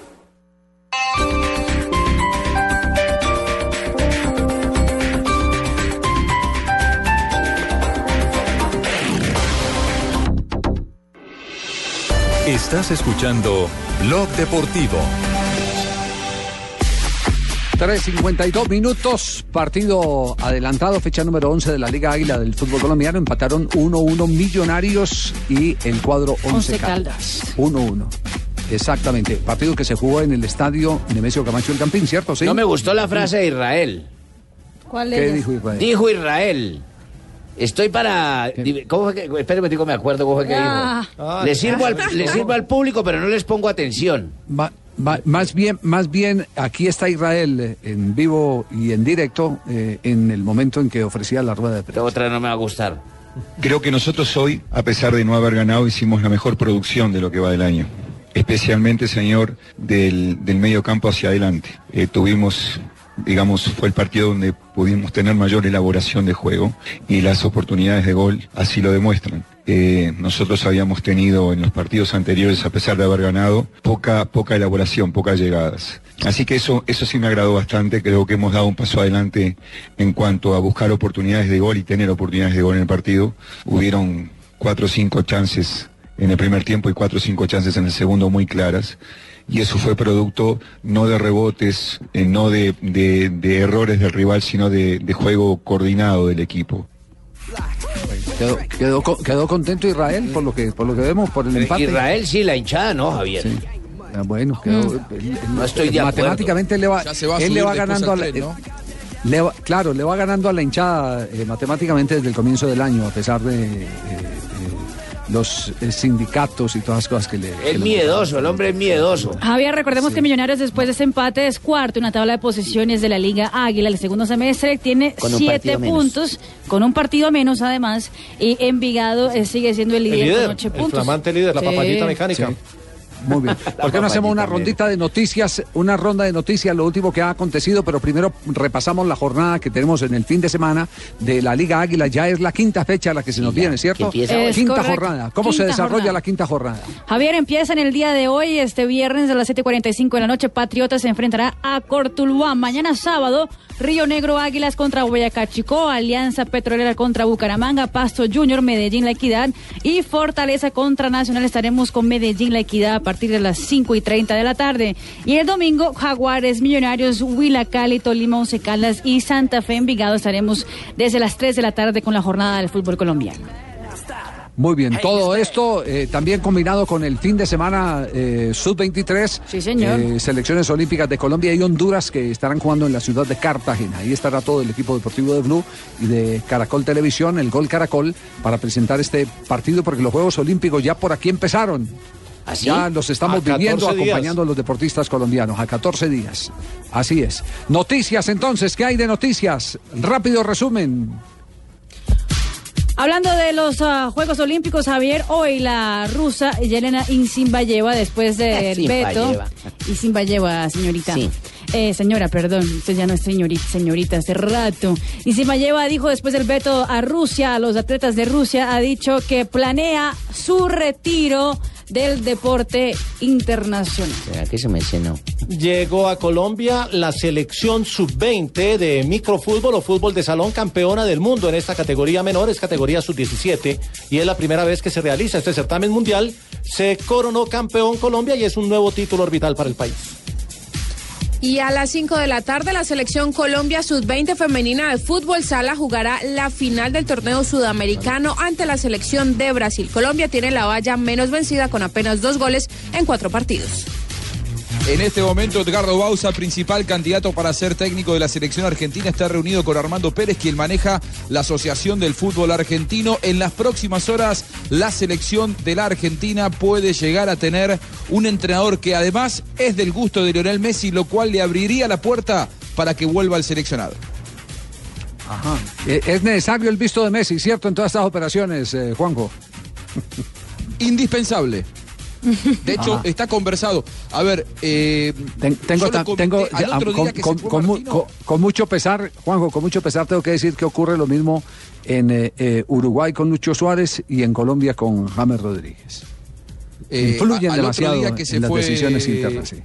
Estás escuchando Blog Deportivo.
3.52 minutos, partido adelantado, fecha número 11 de la Liga Águila del fútbol colombiano. Empataron 1-1 Millonarios y el cuadro 11
Once
Caldas. 1-1. Exactamente. Partido que se jugó en el estadio Nemesio Camacho el Campín, ¿cierto? Sí.
No me gustó la frase de Israel.
¿Cuál
¿Qué
es?
dijo Israel?
Dijo Israel. Estoy para. ¿Cómo fue que.? Espérame, digo, me acuerdo cómo fue que
Ah.
dijo. Le sirvo, al, le sirvo al público, pero no les pongo atención.
Ma- ma- más bien, más bien, aquí está Israel eh, en vivo y en directo eh, en el momento en que ofrecía la rueda de prensa.
Otra no me va a gustar.
Creo que nosotros hoy, a pesar de no haber ganado, hicimos la mejor producción de lo que va del año. Especialmente, señor, del, del medio campo hacia adelante. Eh, tuvimos, digamos, fue el partido donde pudimos tener mayor elaboración de juego y las oportunidades de gol así lo demuestran. Eh, nosotros habíamos tenido en los partidos anteriores, a pesar de haber ganado, poca, poca elaboración, pocas llegadas. Así que eso, eso sí me agradó bastante, creo que hemos dado un paso adelante en cuanto a buscar oportunidades de gol y tener oportunidades de gol en el partido. Hubieron cuatro o cinco chances en el primer tiempo y cuatro o cinco chances en el segundo muy claras. Y eso fue producto no de rebotes, eh, no de, de- de errores del rival, sino de, de juego coordinado del equipo.
Quedó, quedó, quedó contento Israel por lo que por lo que vemos por el empate.
Israel sí, la hinchada no, Javier.
Ah, bueno, quedó, él-
No estoy de acuerdo.
matemáticamente le va, él le va ganando a la,
tren, ¿no?
eh, le va- claro, le va ganando a la hinchada eh, matemáticamente desde el comienzo del año, a pesar de eh, eh, los eh, sindicatos y todas las cosas que le. que
Es
le
miedoso, el hombre es miedoso.
Javier, recordemos que Millonarios después de ese empate es cuarto en la tabla de posiciones de la Liga Águila. El segundo semestre tiene siete
menos.
puntos, con un partido menos además. Y Envigado eh, sigue siendo el
El
líder,
líder,
con ocho
el
puntos.
flamante líder, la
Sí.
papayita mecánica.
Sí. Muy bien. ¿Por qué no hacemos una rondita de noticias, una ronda de noticias, lo último que ha acontecido, pero primero repasamos la jornada que tenemos en el fin de semana de la Liga Águila. Ya es la quinta fecha la que se nos viene, ¿cierto?
Es
quinta
correcto.
jornada. ¿Cómo se desarrolla
jornada.
la quinta jornada?
Javier empieza en el día de hoy, este viernes a las 7:45 de la noche. Patriotas se enfrentará a Cortuluá. Mañana sábado, Río Negro Águilas contra Boyacá Chico, Alianza Petrolera contra Bucaramanga, Pasto Junior, Medellín La Equidad y Fortaleza contra Nacional. Estaremos con Medellín La Equidad a partir de las 5 y 30 de la tarde. Y el domingo, Jaguares, Millonarios, Huila, Cali, Tolima, Once Caldas y Santa Fe Envigado. Estaremos desde las 3 de la tarde con la jornada del fútbol colombiano.
Muy bien, todo esto eh, también combinado con el fin de semana eh, sub-23.
Sí, señor.
eh, selecciones olímpicas de Colombia y Honduras que estarán jugando en la ciudad de Cartagena. Ahí estará todo el equipo deportivo de Blue y de Caracol Televisión, el Gol Caracol, para presentar este partido porque los Juegos Olímpicos ya por aquí empezaron.
¿Así?
Ya los estamos
A 14
viviendo
días.
acompañando a los deportistas colombianos a 14 días. Así es. Noticias entonces, ¿qué hay de noticias? Rápido resumen.
Hablando de los ah, Juegos Olímpicos, Javier, hoy la rusa Yelena Insimbayeva, después del veto.
Insimbayeva.
Insimbayeva, señorita.
Sí.
Eh, señora, perdón, usted ya no es señorita, señorita, hace rato. Insimbayeva dijo después del veto a Rusia, a los atletas de Rusia, ha dicho que planea su retiro del deporte internacional.
¿Será que se me?
Llegó a Colombia la selección sub-20 de microfútbol o fútbol de salón campeona del mundo en esta categoría menor, es categoría sub-17 y es la primera vez que se realiza este certamen mundial. Se coronó campeón Colombia y es un nuevo título orbital para el país.
Y a las 5 de la tarde, la selección Colombia Sub-20 femenina de fútbol sala jugará la final del torneo sudamericano ante la selección de Brasil. Colombia tiene la valla menos vencida con apenas dos goles en cuatro partidos.
En este momento, Edgardo Bausa, principal candidato para ser técnico de la selección argentina, está reunido con Armando Pérez, quien maneja la Asociación del Fútbol Argentino. En las próximas horas, la selección de la Argentina puede llegar a tener un entrenador que además es del gusto de Lionel Messi, lo cual le abriría la puerta para que vuelva al seleccionado.
Ajá. Eh, Es necesario el visto de Messi, ¿cierto? En todas estas operaciones, eh, Juanjo.
Indispensable. De hecho,
Ajá.
está conversado. A ver, eh,
Ten- tengo, ya, con, mucho pesar, Juanjo, con mucho pesar tengo que decir que ocurre lo mismo en eh, eh, Uruguay con Lucho Suárez y en Colombia con James Rodríguez. Influyen
a- al otro
demasiado
que se
en las
fue-
decisiones internas. sí.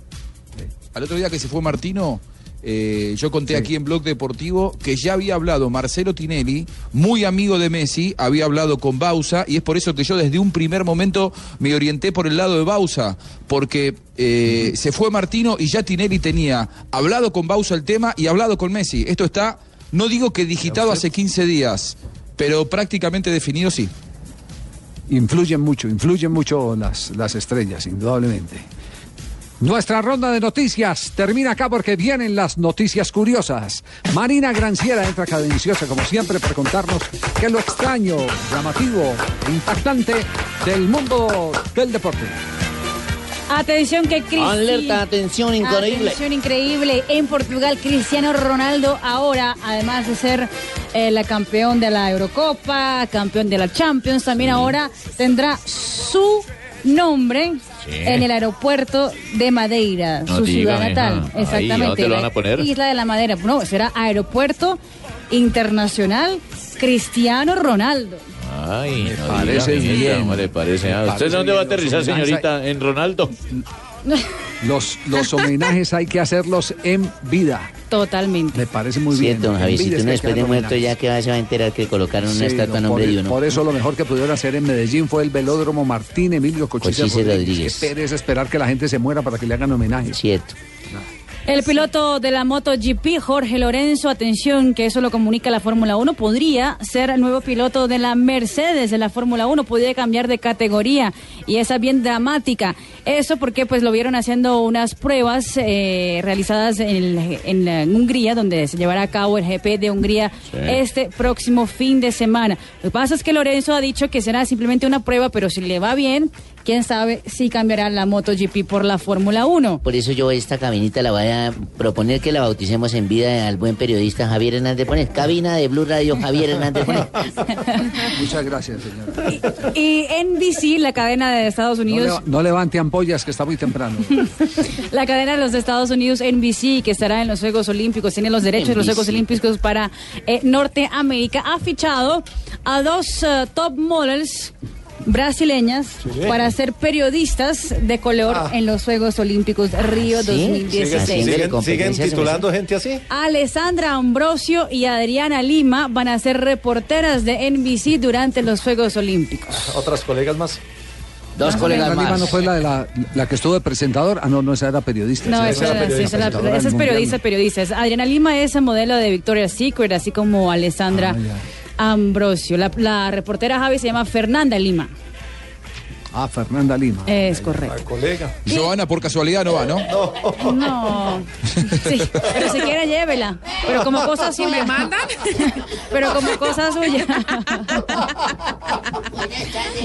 Al otro día que se fue Martino, eh, yo conté aquí en Blog Deportivo que ya había hablado Marcelo Tinelli, muy amigo de Messi, había hablado con Bausa y es por eso que yo desde un primer momento me orienté por el lado de Bausa, porque eh, se fue Martino y ya Tinelli tenía hablado con Bausa el tema y hablado con Messi. Esto está, no digo que digitado hace 15 días, pero prácticamente definido sí.
Influyen mucho, influyen mucho las, las estrellas, indudablemente. Nuestra ronda de noticias termina acá porque vienen las noticias curiosas. Marina Granciera entra cadenciosa como siempre para contarnos qué es lo extraño, llamativo, impactante del mundo del deporte.
Atención que Cristiano.
Alerta, atención, increíble.
Atención increíble. En Portugal, Cristiano Ronaldo ahora, además de ser eh, la campeón de la Eurocopa, campeón de la Champions, también ahora tendrá su nombre
Sí.
en el aeropuerto de Madeira,
No
su
diga,
ciudad natal.
Ahí,
Exactamente.
¿dónde lo
la
van a poner?
Isla de la Madera. No, será Aeropuerto Internacional Cristiano Ronaldo.
Ay,
Me
no
parece
diga,
bien.
¿cómo le parece? Ah,
Me
¿Usted
parece
dónde va a aterrizar, señorita? ¿En Ronaldo?
Los, los homenajes hay que hacerlos en vida.
Totalmente.
Me parece muy bien.
Cierto, don Javi, si
es
tú
que
no después de muerto ya que se va a enterar que colocaron una
Sí,
estatua
no,
a nombre
por,
de uno.
por eso lo mejor que pudieron hacer en Medellín fue el velódromo Martín Emilio Cochise,
Cochise
Rodríguez.
Rodríguez.
Pereza esperar que la gente se muera para que le hagan homenaje.
Cierto.
El piloto de la MotoGP, Jorge Lorenzo, atención, que eso lo comunica la Fórmula 1, podría ser el nuevo piloto de la Mercedes de la Fórmula 1, podría cambiar de categoría y esa es bien dramática. Eso porque pues lo vieron haciendo unas pruebas eh, realizadas en, el- en la- en Hungría, donde se llevará a cabo el GP de Hungría
Sí.
este próximo fin de semana. Lo que pasa es que Lorenzo ha dicho que será simplemente una prueba, pero si le va bien, quién sabe si cambiará la MotoGP por la Fórmula 1.
Por eso yo esta cabinita la voy a proponer que la bauticemos en vida al buen periodista Javier Hernández Poner. Cabina de Blue Radio Javier Hernández Poner.
Muchas gracias, señor.
Y NBC, la cadena de Estados Unidos,
no levante ampollas, que está muy temprano.
la cadena de los Estados Unidos, NBC, que estará en los Juegos Olímpicos, tiene los derechos de los. Juegos Olímpicos para eh, Norteamérica, ha fichado a dos eh, top models brasileñas para ser periodistas de color en los Juegos Olímpicos Río 2016.
¿Siguen, siguen titulando gente así?
Alessandra Ambrosio y Adriana Lima van a ser reporteras de NBC durante los Juegos Olímpicos.
Otras colegas más.
Dos
La Lima no fue la, de la, la que estuvo de presentador. Ah, no, no, esa era periodista.
No,
esa era
sí, esa es esa periodista, periodista. Adriana Lima es el modelo de Victoria's Secret, así como Alessandra Ambrosio. La, la reportera Javi se llama Fernanda Lima.
Ah, Fernanda Lima.
Es correcto.
colega.
Joana, por casualidad, no va, ¿no?
No. Sí, pero si quiere llévela. Pero como cosa suya.
me mandan.
Pero como cosa suya.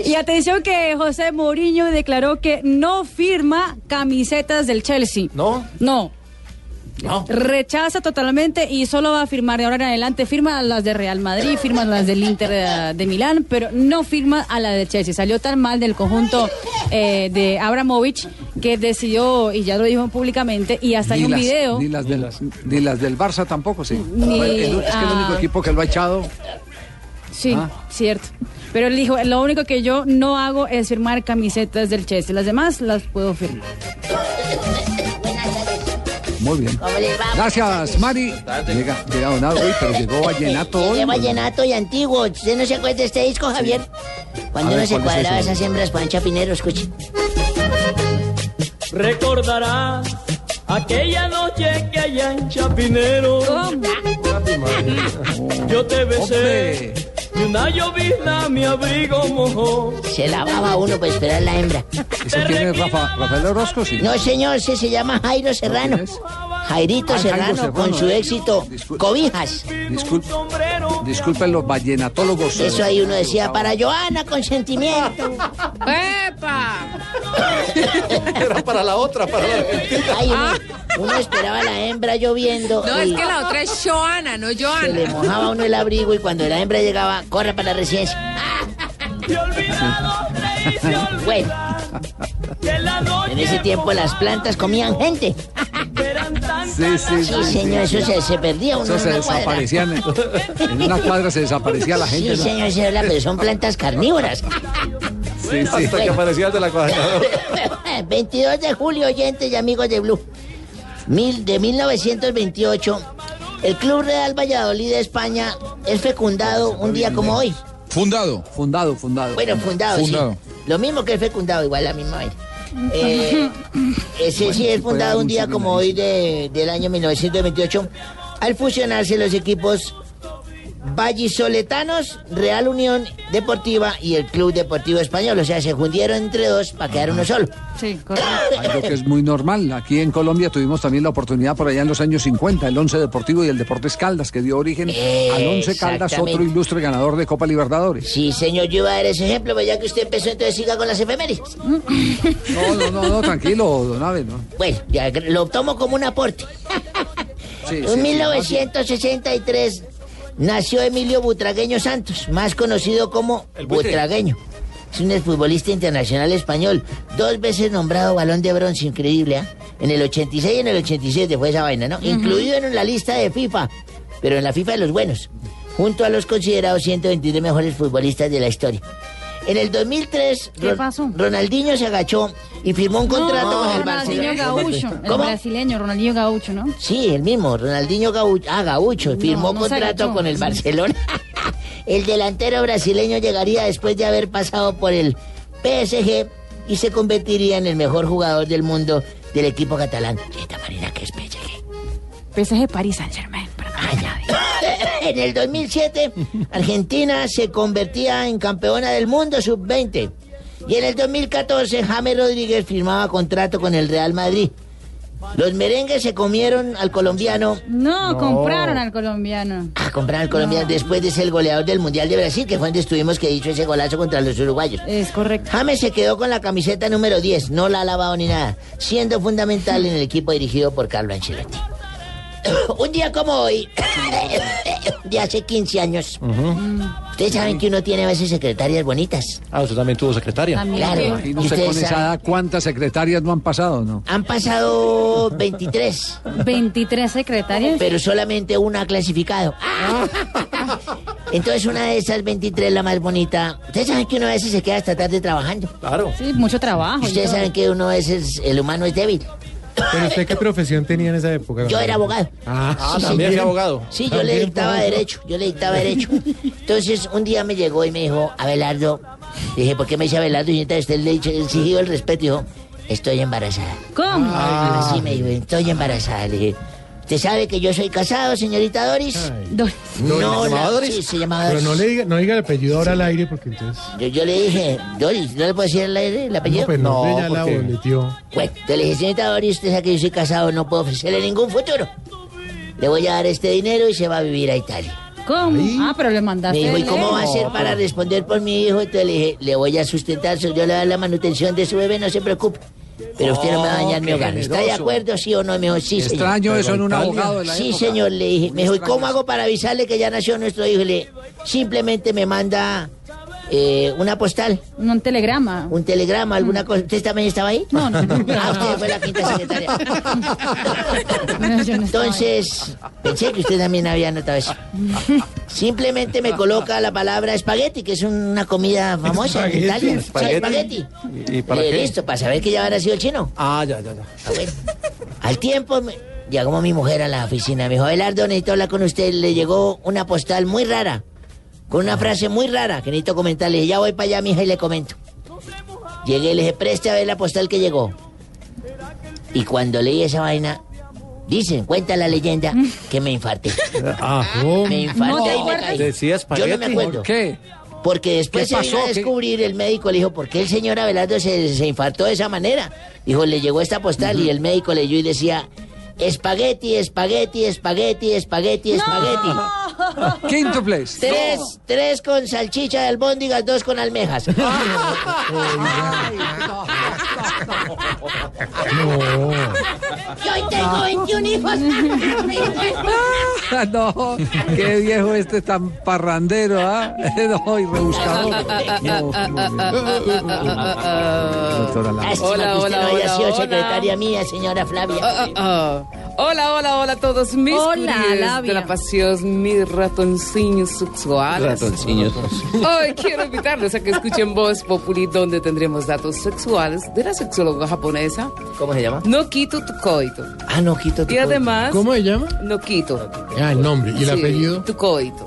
Y atención que José Mourinho declaró que no firma camisetas del Chelsea.
¿No?
No. Rechaza totalmente y solo va a firmar de ahora en adelante. Firma las de Real Madrid, firma las del Inter de, de Milán, pero no firma a la de Chelsea. Salió tan mal del conjunto eh, de Abramovich que decidió, y ya lo dijo públicamente, y hasta
Ni
en un
las-
video.
Ni las, del, ni las del Barça tampoco, sí.
Ni-
El- es que el único equipo que lo ha echado.
Sí,
Ah.
cierto. Pero él dijo, lo único que yo no hago es firmar camisetas del Chelsea. Las demás las puedo firmar.
Muy bien. Gracias, Mari. Llega, llega Don Uy, pero llegó Vallenato hoy.
Qué vallenato y antiguo. ¿Usted no se acuerda de este disco, Javier? Cuando uno se
¿cuál es
cuadraba
ese?
esas hembras con Chapinero, escuche.
Recordarás aquella noche que allá en Chapinero yo te besé y una llovizna mi abrigo mojó.
Se lavaba uno para esperar la hembra.
¿Ese quién es Rafa, Rafael Orozco? Sí.
No, señor, ese se llama Jairo Serrano. Jairito
Ah, Jairo
Serrano,
Serrano,
con su
eh.
éxito Cobijas.
Disculpe, disculpen los vallenatólogos.
Eso ahí uno decía, para Joana, consentimiento.
¡Epa!
Era para la otra, para la.
Ay, uno, uno esperaba la hembra lloviendo.
No, es que la otra es Joana, no
Se le
Joana.
mojaba uno el abrigo y cuando la hembra llegaba, corre para la residencia. Bueno, en ese tiempo las plantas comían gente.
Sí, sí,
Sí, señor, eso se, se perdía uno
Eso se
una cuadra.
desaparecían. En, en una cuadra se desaparecía la gente.
Sí,
¿no?
señor, señora, pero son plantas carnívoras.
Sí, sí.
Hasta que aparecía el de la cuadradora.
22 de julio, oyentes y amigos de Blue. Mil, de 1928, el Club Real Valladolid de España es fecundado un día como hoy.
Fundado.
Fundado, fundado.
Bueno, fundado,
Fundado.
sí. Lo mismo que el fecundado, igual la misma vaina. Eh, ese sí es fundado un día como hoy de- del año 1928 al fusionarse los equipos vallisoletanos, Real Unión Deportiva y el Club Deportivo Español. O sea, se fundieron entre dos para quedar uno solo.
Sí, correcto.
Algo que es muy normal. Aquí en Colombia tuvimos también la oportunidad por allá en los años 50, el Once Deportivo y el Deportes Caldas, que dio origen al Once Caldas, otro ilustre ganador de Copa Libertadores.
Sí, señor, yo iba a dar ese ejemplo, pero ya que usted empezó, entonces siga con las efemérides.
No, no, no, no, tranquilo, don Abe, ¿no?
Bueno, ya lo tomo como un aporte.
Sí, sí,
En
sí,
1963 nació Emilio Butragueño Santos, más conocido como. Butragueño. Es un futbolista internacional español, dos veces nombrado balón de bronce, increíble, ¿ah? En el 86 y en el 87 fue esa vaina, ¿no? Incluido en la lista de FIFA, pero en la FIFA de los buenos, junto a los considerados 123 mejores futbolistas de la historia. En el 2003,
¿Qué
Ron-
pasó?
Ronaldinho se agachó y firmó un contrato
No,
con el
Ronaldinho
Barcelona.
Gaucho, el brasileño, Ronaldinho Gaucho, ¿no?
Sí, el mismo, Ronaldinho Gaucho. Ah, Gaucho, firmó
no
contrato con el Barcelona. el delantero brasileño llegaría después de haber pasado por el PSG y se convertiría en el mejor jugador del mundo del equipo catalán. Esta Marina, que es PSG?
PSG Paris Saint Germain.
en el 2007, Argentina se convertía en campeona del mundo sub-20. Y en el 2014, James Rodríguez firmaba contrato con el Real Madrid. Los merengues se comieron al colombiano.
No, compraron al colombiano.
Ah, compraron al colombiano después de ser el goleador del Mundial de Brasil, que fue donde estuvimos que hizo ese golazo contra los uruguayos.
Es correcto.
James se quedó con la camiseta número 10, no la ha lavado ni nada, siendo fundamental en el equipo dirigido por Carlo Ancelotti. Un día como hoy, de hace 15 años, ustedes saben que uno tiene a veces secretarias bonitas.
Ah, usted también tuvo secretaria.
Claro.
Y no
¿Y
sé con esa edad cuántas secretarias no han pasado, ¿no?
Han pasado 23,
23 secretarios.
pero solamente una ha clasificado. Entonces una de esas 23, la más bonita. Ustedes saben que uno a veces se queda hasta tarde trabajando.
Claro.
Sí, mucho trabajo.
Ustedes saben que uno a veces, el humano es débil.
¿Pero usted qué profesión tenía en esa época?
Yo era abogado.
Ah,
Sí,
también fue abogado.
Sí, yo le dictaba
abogado.
derecho, yo le dictaba derecho. Entonces, un día me llegó y me dijo, Abelardo, dije, ¿por qué me dice Abelardo? Y entonces usted le he exigido el respeto y dijo, estoy embarazada.
¿Cómo?
Así me dijo, estoy embarazada. Le dije, ¿usted sabe que yo soy casado, señorita Doris?
Doris.
No,
¿se llamaba
la-
Doris?
Sí, se llamaba
Pero
Doris.
no le diga, no diga el apellido ahora al aire porque entonces.
Yo, yo le dije, Doris, ¿no le puedo decir el, el apellido?
No, pues no, ya la
porque-
boleteó.
Bueno, entonces le dije, señorita Doris, usted sabe que yo soy casado, no puedo ofrecerle ningún futuro. Le voy a dar este dinero y se va a vivir a Italia.
¿Cómo? Ah, pero le mandaste.
Me dijo, ¿y cómo va a ser para responder por mi hijo? Entonces le dije, le voy a sustentar, yo le voy a dar la manutención de su bebé, no se preocupe. Pero usted no me va a dañar mi hogar. ¿Está de acuerdo, sí o no? Me dijo, sí, señor.
Extraño eso en un abogado de la
Sí,
época.
señor, le dije. Me dijo, ¿y cómo hago para avisarle que ya nació nuestro hijo? Y le dije, simplemente me manda eh, una postal,
Un telegrama.
un telegrama, alguna cosa. ¿Usted también estaba ahí?
No, no.
Ah, usted fue la quinta secretaria.
No, yo no.
Entonces, pensé que usted también había notado eso. Simplemente me coloca la palabra espagueti, que es una comida famosa en
Espagueti,
Italia.
Espagueti.
espagueti.
¿Y, y para
Eh,
qué?
Listo, para saber que ya habrá sido el chino.
Ah, ya, ya, ya.
Ah, bueno. Al tiempo me- llegó mi mujer a la oficina. Me dijo, Abelardo, necesito hablar con usted. Le llegó una postal muy rara, con una frase muy rara que necesito comentarle. Le dije, ya voy para allá, mija, y le comento. Llegué y le dije, preste a ver la postal que llegó. Y cuando leí esa vaina, dicen, cuenta la leyenda, que me infarté.
Ah,
Me infarté y me caí.
Decía
Yo no me
espagueti.
acuerdo.
¿Por qué?
Porque después
¿Qué
se vino a
¿Qué?
descubrir, el médico le dijo, ¿por qué el señor Abelardo se, se infartó de esa manera? Dijo, le llegó esta postal y el médico leyó y decía, espagueti, espagueti, espagueti, espagueti, espagueti.
Quíntuples.
Tres, tres con salchicha de albóndigas, dos con almejas. Yo hoy tengo 21 hijos.
no, qué viejo este tan parrandero, ¿ah? No, y rebuscador. No,
Hola, hola,
no
hola, hola.
secretaria mía, señora Flavia.
Hola, hola, hola a todos mis
Hola,
pasión, mis ratoncillos sexuales.
Ratoncillos.
Hoy quiero invitarlos a que escuchen Voz Populi, donde tendremos datos sexuales de la sexóloga japonesa
¿Cómo se llama?
Nokito Tukoito.
Ah, no, quito tu
Y además,
¿Cómo se llama?
Nokito.
Ah, el nombre. ¿Y el
Sí,
apellido?
Tukoito.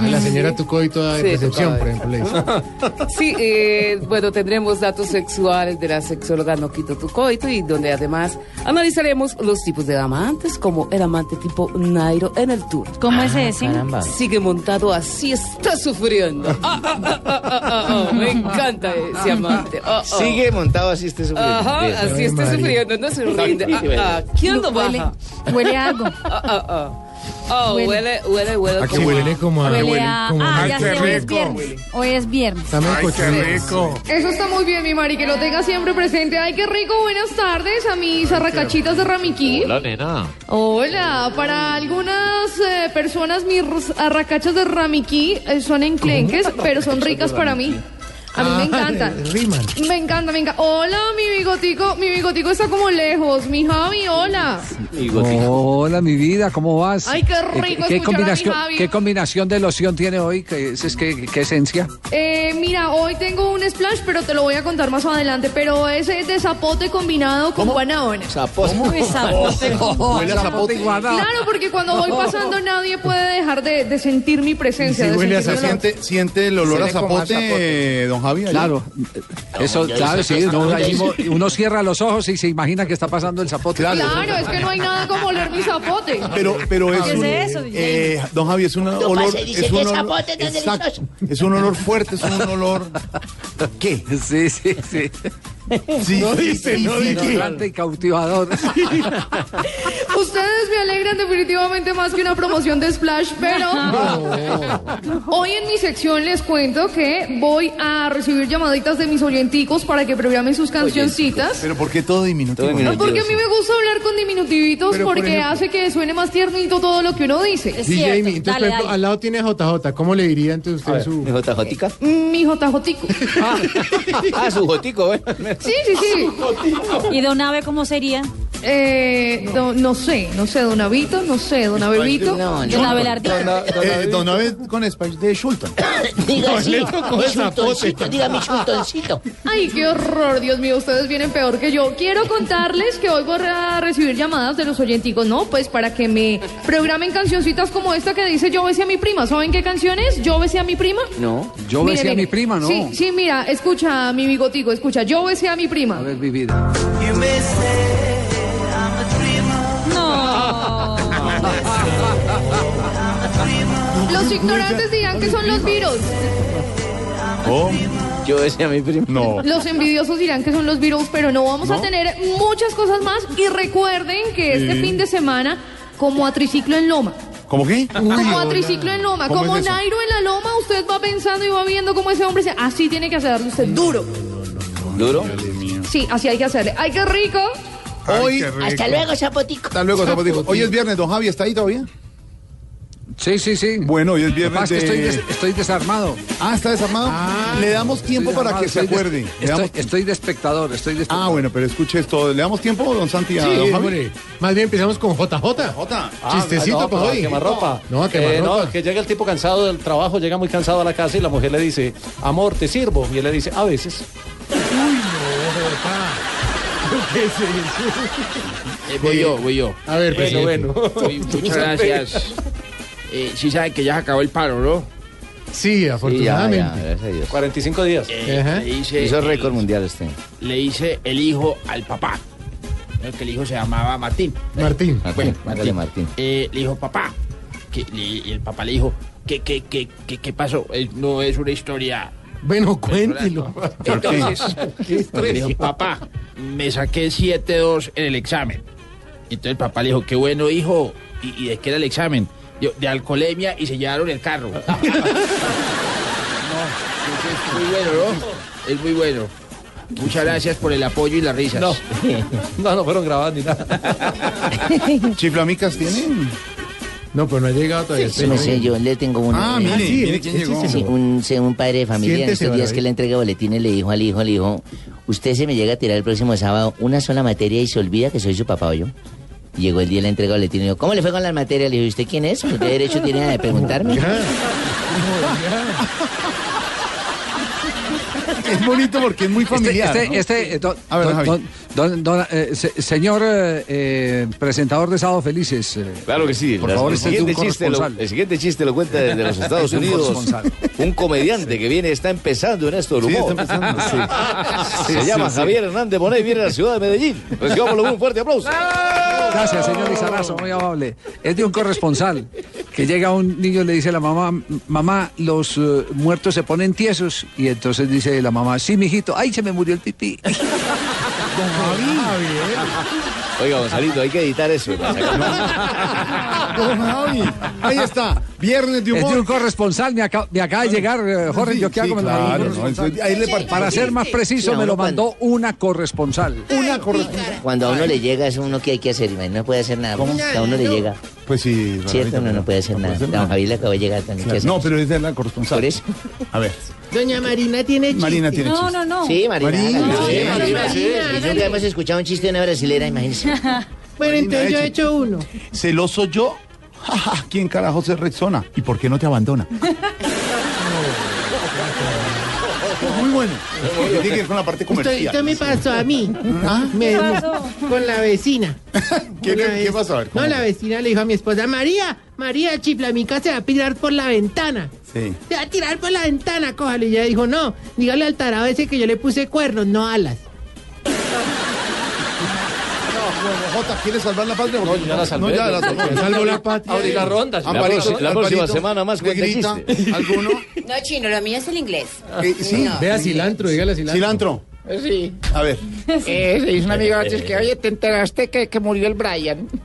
Ah, la señora Tucoito de
Sí,
recepción, por ejemplo.
Sí, eh, bueno, tendremos datos sexuales de la sexóloga Nokito Tukoito y donde además analizaremos los tipos de amantes, como el amante tipo Nairo en el tour.
¿Cómo es ese?
Sigue montado así, está sufriendo. Ah, ah, ah, ah, ah, ah, me encanta ese amante. Ah, ah.
Sigue montado así este sufriendo.
Ajá,
Bien.
así está sufriendo, no se rinde. Ah, ah, ¿Quién lo
Huele,
baja?
huele a algo.
Oh,
Huele.
huele, huele, huele.
¿A qué
como
huele? Como a...
Huele a...
como
Ah,
a-
ya sé, hoy es viernes. Hoy es viernes.
Está muy cochino.
Eso está muy bien, mi Mari, que lo tenga siempre presente. Ay, qué rico, buenas tardes a mis arracachitas de Ramiquí.
Hola, nena.
Hola, para algunas eh, personas mis arracachas de Ramiquí eh, son enclenques, pero son ricas para mí. A mí me encanta. Me encanta, me encanta. Hola, mi bigotico. Mi bigotico está como lejos. Mi Javi, hola.
Hola, mi vida, ¿cómo vas?
Ay, qué
Eh,
rico
¿Qué,
a mi
combinación,
Javi.
¿Qué combinación de loción tiene hoy? ¿Qué, es, es que- qué esencia?
Eh, mira, hoy tengo un splash, pero te lo voy a contar más adelante. Pero ese es de zapote combinado con guanábana.
Zapote.
Uy, zapote
Huele a zapote.
Claro, porque cuando voy pasando nadie puede dejar de, de sentir mi presencia. de mi olor.
¿Siente, siente el olor
Se
a zapote,
zapote.
eh, don Javi?
Claro, eso, claro, sí, uno, ahí cierra los ojos y se imagina que está pasando el zapote.
Claro, es que no hay nada como oler mi zapote.
Pero, pero es
¿Qué
un,
es eso,
eh, don Javi, es un olor, es un
es
olor, exacto, es un olor fuerte, es un olor, ¿qué?
Sí, sí, sí.
Sí,
no
sí,
dice,
sí,
no
sí,
dice. y cautivador.
Ustedes me alegran definitivamente más que una promoción de Splash, pero hoy en mi sección les cuento que voy a recibir llamaditas de mis oyenticos para que programen sus cancioncitas.
Pero ¿por qué todo diminutivo?
No, porque a mí me gusta hablar con diminutivitos
Pero, por
porque
ejemplo-
hace que suene más tiernito todo lo que uno dice.
DJ, entonces, por ejemplo, al lado tiene JJ. ¿Cómo le diría entonces usted su.
¿JJ?
Mi jotajotico.
Ah, su jotico, ¿eh?
Sí, sí, sí.
¿Y Don Ave cómo sería?
Eh, no sé, no sé, Don Avito, no sé, Don Abelito.
Don Abelardito.
Eh, don Abel con Spice de Schulton.
Diga
No,
sí, mi diga chultoncito.
Ay, qué horror, Dios mío, ustedes vienen peor que yo. Quiero contarles que hoy voy a recibir llamadas de los oyenticos, ¿no? Pues para que me programen cancioncitas como esta que dice Yo besé a mi prima. ¿Saben qué canción es? Yo besé a mi prima.
No. Yo besé a mi prima, ¿no?
Sí, sí, mira, escucha mi bigotico, escucha. Yo besé a mi prima.
A ver, mi vida.
No. Los ignorantes dirán que son los virus.
Yo decía a mi primo.
No.
Los envidiosos dirán que son los virus, pero no vamos a tener muchas cosas más. Y recuerden que este
Sí.
fin de semana, como a triciclo en Loma.
¿Cómo qué?
como a triciclo en Loma,
¿Cómo
como
es?
Nairo en la Loma, usted va pensando y va viendo cómo ese hombre se. Así tiene que hacerle usted, duro.
¿Duro?
Sí, así hay que hacerle. ¡Ay, qué rico!
Hoy,
Hasta luego, zapotico.
hasta luego, zapotico. Hoy es viernes, don Javi, ¿está ahí todavía?
Sí, sí, sí.
Bueno, hoy es viernes
es que
de...
estoy, des- estoy desarmado.
Ah, ¿está desarmado? Le damos tiempo para que se acuerde.
estoy de-
damos-
Estoy, de espectador, estoy de espectador.
Ah, bueno, pero escuche esto. ¿Le damos tiempo, don Santi, a
Sí,
don Javi?
hombre. Más bien empezamos con JJ. Chistecito
Ah, no,
para
pero
hoy.
a quemarropa.
No, a
Eh, no, que llega el tipo cansado del trabajo, llega muy cansado a la casa y la mujer le dice, amor, ¿te sirvo? Y él le dice, a veces.
¿Qué
Eh, voy yo, voy yo.
A ver,
Bueno,
presidente.
bueno.
Muchas gracias. Eh, sí saben que ya se acabó el paro, ¿no?
Sí, afortunadamente.
45 días.
Eh,
Ajá.
le hice
Hizo
el-
récord mundial este.
Le hice el hijo al papá. Creo que el hijo se llamaba Martín.
Martín.
Bueno,
Hágale, Martín.
Eh, le dijo, papá. Que, le- y el papá le dijo, ¿qué, qué, qué, qué, qué pasó? Eh, no es una historia.
Bueno, cuéntelo.
Entonces, le dijo, papá, me saqué 7-2 en el examen. Entonces el papá le dijo, qué bueno, hijo. ¿Y, y de qué era el examen? De alcoholemia y se llevaron el carro. no, es muy bueno, ¿no? Es muy bueno. Muchas gracias por el apoyo y las risas.
No, no, no fueron grabadas ni nada.
¿Chiflamicas tienen?
No, pero no ha llegado todavía.
Sí, no sé, yo le tengo uno.
Ah, mire,
sí,
mire quién llegó.
sí,
Sí, un, un padre de familia en
Siéntese,
estos días que le entrega boletines le dijo al hijo, le dijo, usted se me llega a tirar el próximo sábado una sola materia y se olvida que soy su papá o yo. Llegó el día de la entrega de boletines y dijo, ¿cómo le fue con las materias? Le dije, ¿usted quién es? ¿Qué derecho tiene de preguntarme?
Es bonito porque es muy
Este,
familiar.
este,
¿no?
este, don-
A ver,
don-
Javi.
don- don- don- eh, se- señor eh, eh, presentador de Sábado Felices. eh,
Claro que sí.
Por favor,
el,
este
siguiente chiste lo, el siguiente chiste lo cuenta desde los Estados Unidos.
corresponsal.
Un comediante que viene, está empezando en esto
Sí,
humor.
está empezando, sí.
Se
Sí,
llama
sí, sí.
Javier Hernández Bonet y viene a la ciudad de Medellín. Recibámoslo un fuerte aplauso.
Gracias, señor Lizarazo, muy amable. Es de un corresponsal que llega un niño y le dice a la mamá, mamá, los muertos se ponen tiesos. Y entonces dice la mamá, sí, mijito, ay, se me murió el pipí.
Oiga, Gonzalito, hay que editar eso.
Don Javi, ahí está. Viernes de
Es de un
humor.
corresponsal, me, acaba- me acaba de llegar, eh, Jorge,
Sí,
yo qué
sí,
hago
claro,
un
no, entonces, ahí le part-
Para ser más preciso,
Sí,
me lo
cuando-
mandó una corresponsal.
Una corresponsal.
Cuando a uno le llega es uno que hay que hacer, no puede hacer nada. A uno le llega.
Pues sí.
Cierto, no, no puede hacer nada. Don Javier le acabó de llegar también. ¿qué
No, pero es de la corresponsal.
Por eso.
A ver.
Doña Marina tiene chiste.
Marina tiene
No, no, no.
Sí, Marina.
Marina, sí,
Sí,
Marina,
sí.
sí.
Y Nunca hemos escuchado un chiste de una brasilera, imagínense.
Bueno, entonces yo
hecho.
he hecho uno.
¿Celoso yo? ¿Quién carajo se Rexona? ¿Y por qué no te abandona? Muy bueno. Tiene que ver con la parte
Esto,
comercial.
esto me pasó a mí. Me-
¿Qué pasó?
Con la vecina.
¿Qué,
Una
qué
vez-
pasó? A.
No, la vecina le dijo a mi esposa, María, María, chiflamica se va a tirar por la ventana.
Sí.
Se va a tirar por la ventana, cójale. Y ella dijo, no, dígale al tarado ese que yo le puse cuernos, no alas.
No, Jota, ¿quieres salvar la patria?
No, ya la salvé.
No, ya la salvó.
Ya salvó la patria.
Abrí la ronda. La,
Amparito,
próxima- semana más cuenta
Negrita. ¿Alguno?
No, chino, lo mío es el inglés.
Eh, sí.
No.
Vea cilantro, dígale cilantro.
Cilantro.
Sí.
A ver.
Eh, le dice una amiga es que, oye, ¿te enteraste que, que murió el Brian?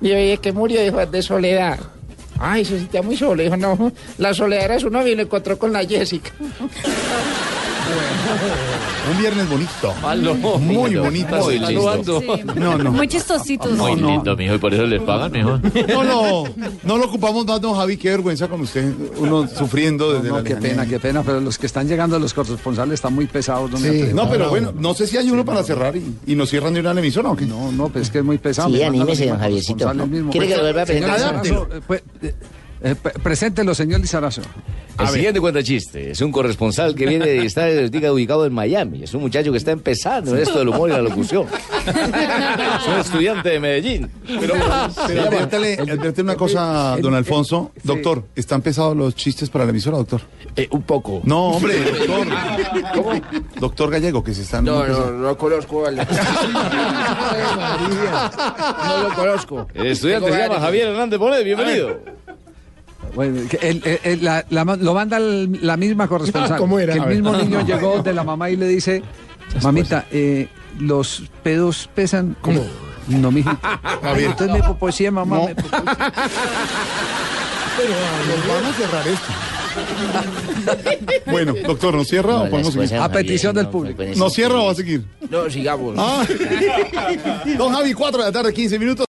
Y oye, que murió, dijo, de soledad. Ay, se sentía muy solo. Dijo, no, la soledad era su novio y lo encontró con la Jessica.
Un viernes bonito.
Malo.
Muy bonito.
Muy lindo.
chiste. No, no.
Muy chistositos.
Muy
no.
lindo, mijo, y por eso les pagan, mijo.
No, no, no lo ocupamos más, don Javi. Qué vergüenza con usted. Uno sufriendo desde
No,
la
qué
lejanía.
pena, qué pena, pero los que están llegando los corresponsales están muy pesados. No,
Sí, pero bueno, no sé si hay uno para cerrar y, y nos cierran de una emisora o qué.
No, no, pues es que es muy pesado.
Sí, anímese, don Javiercito. ¿Quiere que lo vuelva a presentar?
Eh, eh, eh, pre- preséntelo, señor Lizarazo.
El siguiente cuenta chiste. Es un corresponsal que viene y está diga, ubicado en Miami. Es un muchacho que está empezando en esto del humor y la locución. es un estudiante de Medellín.
Pero, pero adviértale, una cosa, don Alfonso. Doctor, ¿están pesados los chistes para la emisora, doctor?
Eh, un poco.
No, hombre, doctor. Doctor Gallego, que se están...
No, no, no lo conozco. vale. No lo conozco.
El estudiante se llama. Javier Hernández Bonet. Bienvenido.
Bueno, el- el- el- la- la- lo manda el- la misma corresponsal.
Ah, ¿cómo era?
Que el
A ver.
mismo niño llegó de la mamá y le dice, mamita, eh, los pedos pesan. ¿Cómo? No, mijito. Ay, entonces me poesía, mamá.
No.
me popoesía.
Nos van a cerrar esto. Bueno, doctor, ¿nos cierra
No,
o podemos seguir?
A petición
Javier,
del público.
pueden
¿Nos cierra o va a seguir?
No, sigamos.
Ah. Don Javi, 4 de la tarde, 15 minutos.